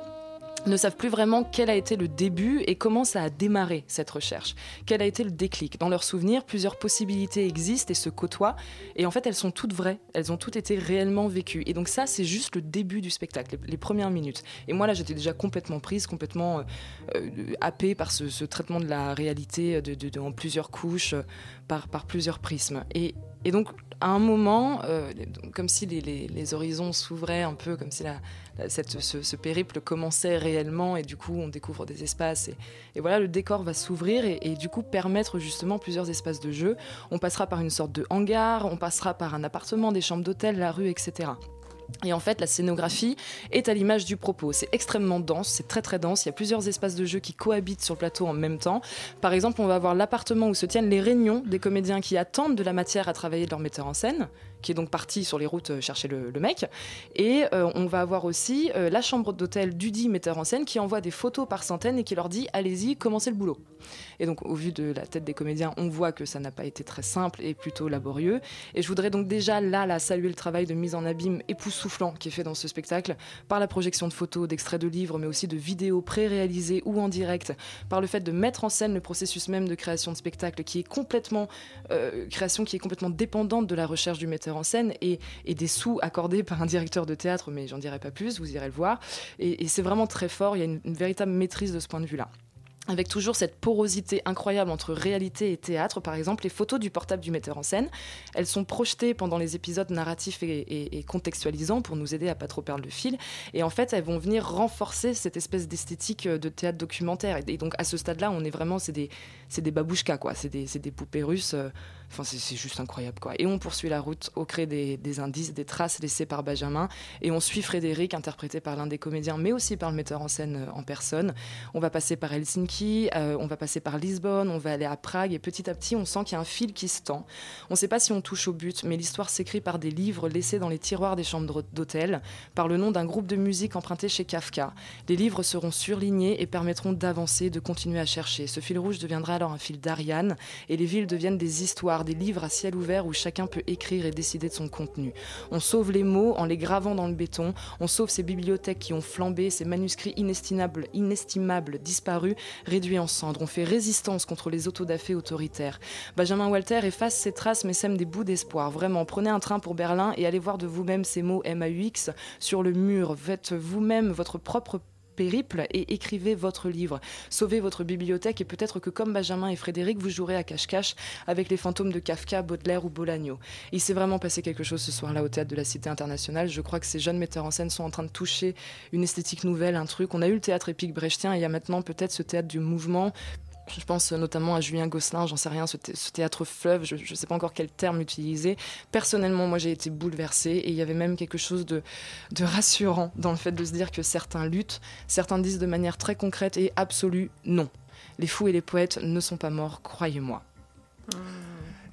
ne savent plus vraiment quel a été le début et comment ça a démarré cette recherche. Quel a été le déclic? Dans leurs souvenirs, plusieurs possibilités existent et se côtoient. Et en fait, elles sont toutes vraies. Elles ont toutes été réellement vécues. Et donc ça, c'est juste le début du spectacle, les, premières minutes. Et moi, là, j'étais déjà complètement prise, complètement euh, euh, happée par ce, traitement de la réalité de- en plusieurs couches, euh, par, par plusieurs prismes. Et, et donc, à un moment, euh, comme si les, horizons s'ouvraient un peu, comme si cette, ce, périple commençait réellement, et du coup, on découvre des espaces. Et, voilà, le décor va s'ouvrir et du coup permettre justement plusieurs espaces de jeu. On passera par une sorte de hangar, on passera par un appartement, des chambres d'hôtel, la rue, etc. Et en fait, la scénographie est à l'image du propos. C'est extrêmement dense, c'est très très dense. Il y a plusieurs espaces de jeu qui cohabitent sur le plateau en même temps. Par exemple, on va avoir l'appartement où se tiennent les réunions des comédiens qui attendent de la matière à travailler de leur metteur en scène, qui est donc parti sur les routes euh, chercher le, mec. Et euh, on va avoir aussi euh, la chambre d'hôtel du dit metteur en scène qui envoie des photos par centaines et qui leur dit allez-y, commencez le boulot. Et donc, au vu de la tête des comédiens, on voit que ça n'a pas été très simple et plutôt laborieux. Et je voudrais donc déjà là, saluer le travail de mise en abîme époustouflant qui est fait dans ce spectacle, par la projection de photos, d'extraits de livres, mais aussi de vidéos pré-réalisées ou en direct, par le fait de mettre en scène le processus même de création de spectacle qui est complètement euh, création qui est complètement dépendante de la recherche du metteur en scène et, des sous accordés par un directeur de théâtre, mais j'en dirai pas plus, vous irez le voir. Et, c'est vraiment très fort, il y a une véritable maîtrise de ce point de vue-là avec toujours cette porosité incroyable entre réalité et théâtre. Par exemple, les photos du portable du metteur en scène, elles sont projetées pendant les épisodes narratifs et, contextualisants pour nous aider à pas trop perdre le fil. Et en fait, elles vont venir renforcer cette espèce d'esthétique euh, de théâtre documentaire. Et, donc, à ce stade-là, on est vraiment, c'est des, c'est des babouchkas, quoi. C'est des, des poupées russes. euh, Enfin, c'est juste incroyable, quoi. Et on poursuit la route au gré des, des indices, des traces laissées par Benjamin. Et on suit Frédéric, interprété par l'un des comédiens, mais aussi par le metteur en scène euh, en personne. On va passer par Helsinki, euh, on va passer par Lisbonne, on va aller à Prague. Et petit à petit, on sent qu'il y a un fil qui se tend. On ne sait pas si on touche au but, mais l'histoire s'écrit par des livres laissés dans les tiroirs des chambres d'hôtel, par le nom d'un groupe de musique emprunté chez Kafka. Les livres seront surlignés et permettront d'avancer, de continuer à chercher. Ce fil rouge deviendra alors un fil d'Ariane, et les villes deviennent des histoires, des livres à ciel ouvert où chacun peut écrire et décider de son contenu. On sauve les mots en les gravant dans le béton, on sauve ces bibliothèques qui ont flambé, ces manuscrits inestimables, inestimables disparus, réduits en cendres. On fait résistance contre les autodafés autoritaires. Benjamin Walter efface ses traces mais sème des bouts d'espoir. Vraiment, prenez un train pour Berlin et allez voir de vous-même ces mots MAUX sur le mur. Faites vous-même votre propre périple et écrivez votre livre. Sauvez votre bibliothèque et peut-être que comme Benjamin et Frédéric, vous jouerez à cache-cache avec les fantômes de Kafka, Baudelaire ou Bolagno. Il s'est vraiment passé quelque chose ce soir-là au théâtre de la Cité internationale. Je crois que ces jeunes metteurs en scène sont en train de toucher une esthétique nouvelle, un truc. On a eu le théâtre épique brechtien et il y a maintenant peut-être ce théâtre du mouvement. Je pense notamment à Julien Gosselin, j'en sais rien, ce, thé- ce théâtre fleuve, je ne sais pas encore quel terme utiliser. Personnellement, moi j'ai été bouleversée et il y avait même quelque chose de, de rassurant dans le fait de se dire que certains luttent, certains disent de manière très concrète et absolue non. Les fous et les poètes ne sont pas morts, croyez-moi.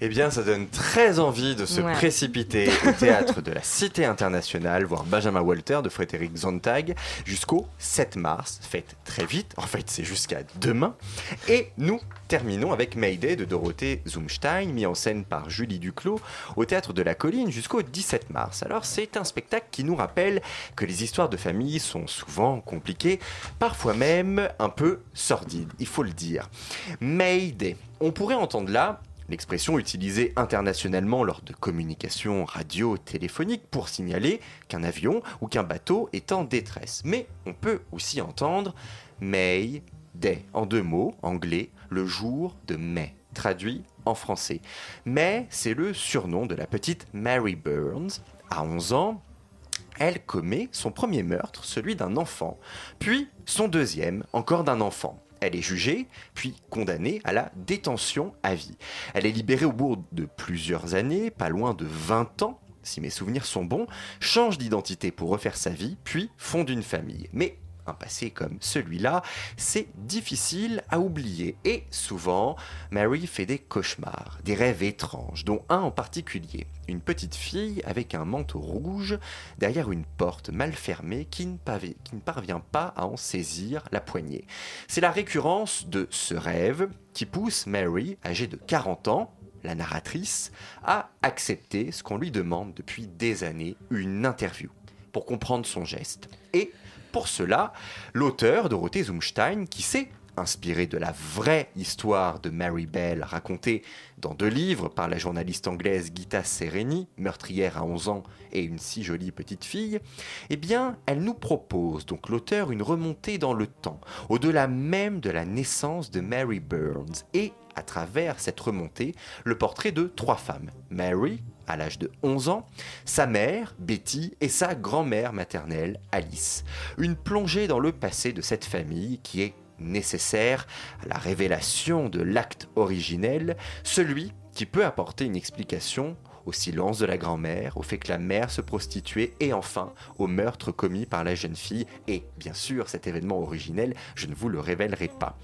Eh bien, ça donne très envie de se Ouais. précipiter au théâtre de la Cité internationale, voir Benjamin Walter de Frédéric Zontag jusqu'au 7 mars. Faites très vite, en fait, c'est jusqu'à demain. Et nous terminons avec Mayday de Dorothée Zumstein, mis en scène par Julie Duclos, au théâtre de la Colline jusqu'au 17 mars. Alors, c'est un spectacle qui nous rappelle que les histoires de famille sont souvent compliquées, parfois même un peu sordides, il faut le dire. Mayday. On pourrait entendre là L'expression utilisée internationalement lors de communications radio-téléphoniques pour signaler qu'un avion ou qu'un bateau est en détresse. Mais on peut aussi entendre May Day en deux mots, anglais, le jour de mai, traduit en français. May, c'est le surnom de la petite Mary Burns. À 11 ans, elle commet son premier meurtre, celui d'un enfant, puis son deuxième, encore d'un enfant. Elle est jugée, puis condamnée à la détention à vie. Elle est libérée au bout de plusieurs années, pas loin de 20 ans, si mes souvenirs sont bons, change d'identité pour refaire sa vie, puis fonde une famille. Mais un passé comme celui-là, c'est difficile à oublier. Et souvent, Mary fait des cauchemars, des rêves étranges, dont un en particulier. Une petite fille avec un manteau rouge derrière une porte mal fermée qui ne, parvient pas à en saisir la poignée. C'est la récurrence de ce rêve qui pousse Mary, âgée de 40 ans, la narratrice, à accepter ce qu'on lui demande depuis des années, une interview, pour comprendre son geste. Et pour cela, l'auteur Dorothée Zumstein, qui s'est inspiré de la vraie histoire de Mary Bell racontée dans deux livres par la journaliste anglaise Gita Sereni, meurtrière à 11 ans et une si jolie petite fille, eh bien, elle nous propose, donc l'auteur, une remontée dans le temps, au-delà même de la naissance de Mary Burns, et à travers cette remontée le portrait de trois femmes. Mary, à l'âge de 11 ans, sa mère, Betty, et sa grand-mère maternelle, Alice. Une plongée dans le passé de cette famille qui est nécessaire à la révélation de l'acte originel, celui qui peut apporter une explication au silence de la grand-mère, au fait que la mère se prostituait et enfin au meurtre commis par la jeune fille et bien sûr cet événement originel, je ne vous le révélerai pas.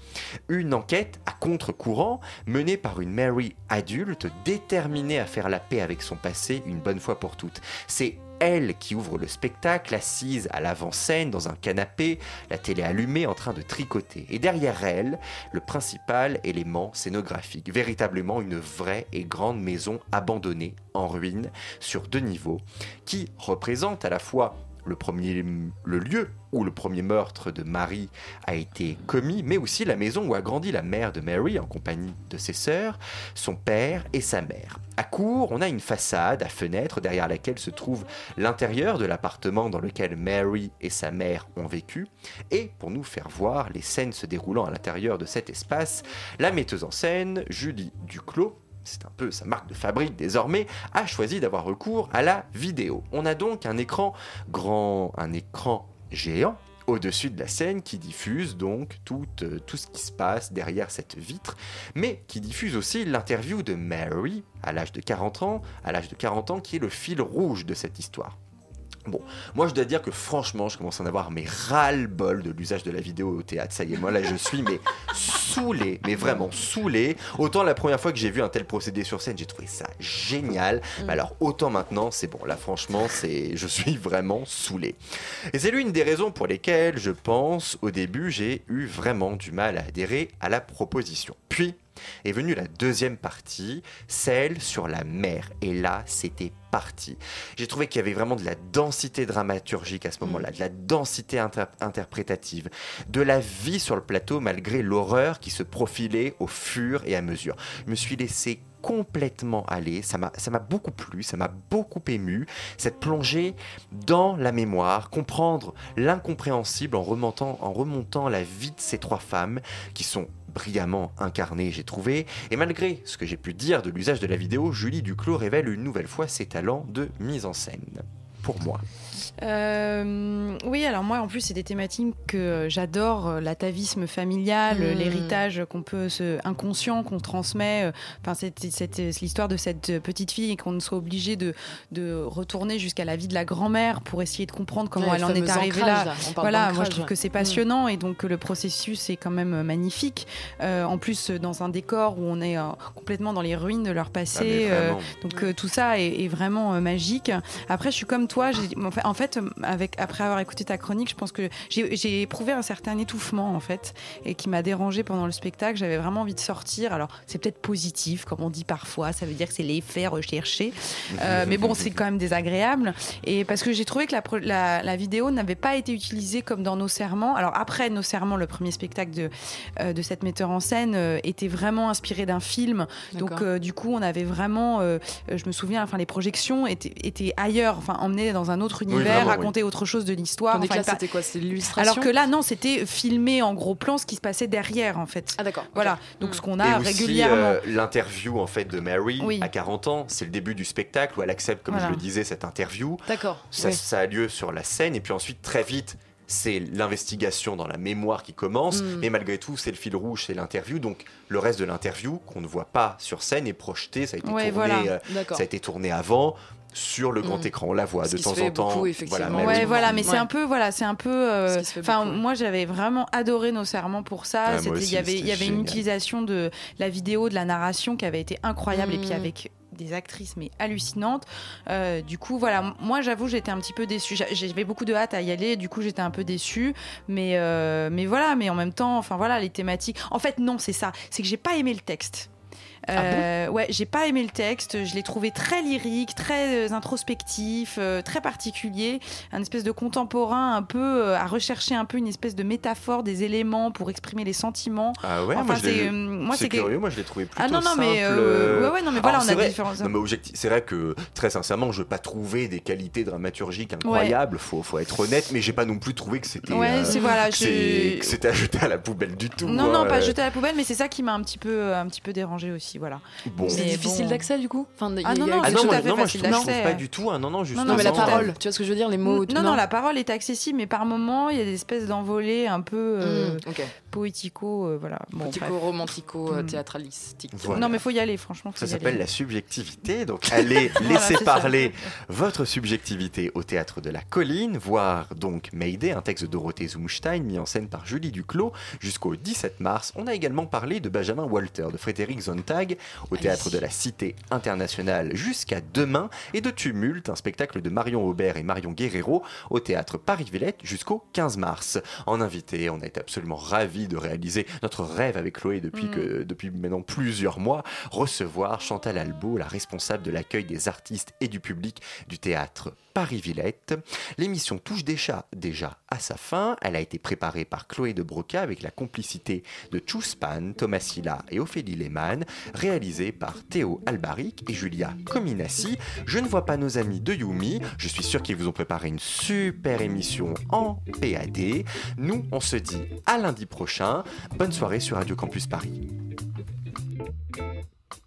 Une enquête à contre-courant menée par une Mary adulte déterminée à faire la paix avec son passé une bonne fois pour toutes. C'est elle qui ouvre le spectacle, assise à l'avant-scène dans un canapé, la télé allumée en train de tricoter. Et derrière elle, le principal élément scénographique, véritablement une vraie et grande maison abandonnée, en ruine, sur deux niveaux, qui représente à la fois le, lieu où le premier meurtre de Marie a été commis, mais aussi la maison où a grandi la mère de Mary en compagnie de ses sœurs, son père et sa mère. À court, on a une façade à fenêtre derrière laquelle se trouve l'intérieur de l'appartement dans lequel Mary et sa mère ont vécu. Et pour nous faire voir les scènes se déroulant à l'intérieur de cet espace, la metteuse en scène, Julie Duclos, c'est un peu sa marque de fabrique désormais, a choisi d'avoir recours à la vidéo. On a donc un écran grand, un écran géant au-dessus de la scène qui diffuse donc tout, euh, ce qui se passe derrière cette vitre, mais qui diffuse aussi l'interview de Mary à l'âge de 40 ans, à l'âge de 40 ans qui est le fil rouge de cette histoire. Bon, moi je dois dire que franchement, je commence à en avoir mes ras-le-bol de l'usage de la vidéo au théâtre. Ça y est, moi là je suis mais saoulé, mais vraiment saoulé. Autant la première fois que j'ai vu un tel procédé sur scène, j'ai trouvé ça génial. Mais alors autant maintenant, c'est bon. Là franchement, c'est, je suis vraiment saoulé. Et c'est l'une des raisons pour lesquelles je pense au début j'ai eu vraiment du mal à adhérer à la proposition. Puis est venue la deuxième partie, celle sur la mer. Et là, c'était parti. J'ai trouvé qu'il y avait vraiment de la densité dramaturgique à ce moment-là, de la densité inter- interprétative, de la vie sur le plateau malgré l'horreur qui se profilait au fur et à mesure. Je me suis laissé complètement m'a ça m'a beaucoup plu, ça m'a beaucoup ému, cette plongée dans la mémoire, comprendre l'incompréhensible en remontant, en remontant la vie de ces trois femmes qui sont brillamment incarnées, j'ai trouvé, et malgré ce que j'ai pu dire de l'usage de la vidéo, Julie Duclos révèle une nouvelle fois ses talents de mise en scène. Pour moi. Euh, oui, alors moi en plus c'est des thématiques que j'adore, euh, l'atavisme familial, Mm. l'héritage qu'on peut, se, inconscient qu'on transmet. euh, Enfin, c'est l'histoire de cette petite fille et qu'on soit obligé de, de retourner jusqu'à la vie de la grand-mère pour essayer de comprendre comment Ouais, elle le en est arrivée ancrage, là. Voilà, moi je trouve que c'est Mm. passionnant et donc le processus est quand même euh, magnifique. Euh, en plus, euh, dans un décor où on est euh, complètement dans les ruines de leur Ah, passé. euh, donc euh, tout ça est, est vraiment euh, magique. Après, je suis comme toi. j'ai- En fait, en fait, euh, avec, après avoir écouté ta chronique, je pense que j'ai éprouvé un certain étouffement en fait, et qui m'a dérangé pendant le spectacle. J'avais vraiment envie de sortir. Alors, c'est peut-être positif, comme on dit parfois. Ça veut dire que c'est l'effet recherché. Euh, mais bon, c'est quand même désagréable. Et parce que j'ai trouvé que la, pro- la, la vidéo n'avait pas été utilisée comme dans Nos Serments. Alors après Nos Serments, le premier spectacle de, euh, de cette metteur en scène euh, était vraiment inspiré d'un film. Donc euh, du coup, on avait vraiment, je me souviens, enfin les projections étaient, étaient ailleurs, enfin emmenées dans un autre univers, oui. raconter autre chose de l'histoire. Enfin, c'était quoi? C'était l'illustration? Alors que là, non, c'était filmé en gros plan ce qui se passait derrière en fait. Ah d'accord. Voilà, donc ce qu'on a régulièrement. euh, l'interview en fait de Mary Oui. à 40 ans, c'est le début du spectacle où elle accepte, comme Voilà. je le disais, cette interview. D'accord. Ça, oui. ça a lieu sur la scène et puis ensuite très vite c'est l'investigation dans la mémoire qui commence, Mm. mais malgré tout, c'est le fil rouge, c'est l'interview. Donc, le reste de l'interview qu'on ne voit pas sur scène est projeté. Ça a été, Ouais, tourné, voilà. euh, D'accord. ça a été tourné avant sur le grand Mm. écran. On la voit Ce de qui se temps fait en temps. beaucoup, effectivement. Mary Ouais, Moore. voilà, mais c'est Ouais. un peu, voilà, c'est un peu. euh, Enfin, moi, j'avais vraiment adoré nos serments pour ça. Ah, il y avait, il y avait une utilisation de la vidéo, de la narration qui avait été incroyable, et puis Mm. avec des actrices mais hallucinantes. Euh, du coup, voilà, moi, j'avoue, j'étais un petit peu déçue. J'a- J'avais beaucoup de hâte à y aller. Du coup, j'étais un peu déçue, mais euh, mais voilà, mais en même temps, enfin voilà, les thématiques. En fait, non, c'est ça. C'est que j'ai pas aimé le texte. Euh, ouais, j'ai pas aimé le texte. Je l'ai trouvé très lyrique, très euh, introspectif, euh, très particulier. Un espèce de contemporain, un peu euh, à rechercher un peu une espèce de métaphore des éléments pour exprimer les sentiments. Ah ouais, Enfin, moi c'est, euh, curieux, moi je l'ai trouvé plutôt Ah non, non, simple. mais, euh, ouais, ouais, non, mais voilà, Alors, on a vrai- différents- non, mais objectif- c'est vrai que très sincèrement, je n'ai pas trouvé des qualités dramaturgiques incroyables, faut, faut être honnête, mais j'ai pas non plus trouvé que c'était Ouais, euh, c'est- voilà, que je- c'est- que c'était à jeter à la poubelle du tout. Non, non, pas jeter à la poubelle, mais c'est ça qui m'a un petit peu, un petit peu dérangé aussi, voilà. Bon. C'est difficile bon. d'accès du coup? Enfin, il y a- Ah non, a- non, Ah non, tout moi, à fait non, moi, je trouve, je trouve pas du tout. hein, non, non, justement. Non, mais la parole, tu vois ce que je veux dire, les mots. Non, non, la parole est accessible, mais par moments, il y a des espèces d'envolées un peu euh, Mm, poético, euh, voilà. Bon, Poético, bref. romantico, euh, Mm. théâtralistique. Voilà. Non, mais faut y aller, franchement. Faut Ça s'appelle la subjectivité. Donc allez Voilà, ça. parler votre subjectivité au théâtre de la colline, voir donc Mayday, un texte de Dorothée Zumstein mis en scène par Julie Duclos jusqu'au 17 mars. On a également parlé de Benjamin Walter, de Frédéric Au théâtre de la Cité internationale jusqu'à demain et de Tumulte, un spectacle de Marion Aubert et Marion Guerrero au théâtre Paris-Villette jusqu'au 15 mars. En invité, on a été absolument ravis de réaliser notre rêve avec Chloé depuis, Mm. que, depuis maintenant plusieurs mois, recevoir Chantal Albo, la responsable de l'accueil des artistes et du public du théâtre Paris-Villette. L'émission touche déjà, déjà à sa fin. Elle a été préparée par Chloé de Broca avec la complicité de Chuspan, Thomas Silla et Ophélie Lehmann, réalisée par Théo Albaric et Julia Cominassi. Je ne vois pas nos amis de Yumi. Je suis sûr qu'ils vous ont préparé une super émission en PAD. Nous, on se dit à lundi prochain. Bonne soirée sur Radio Campus Paris.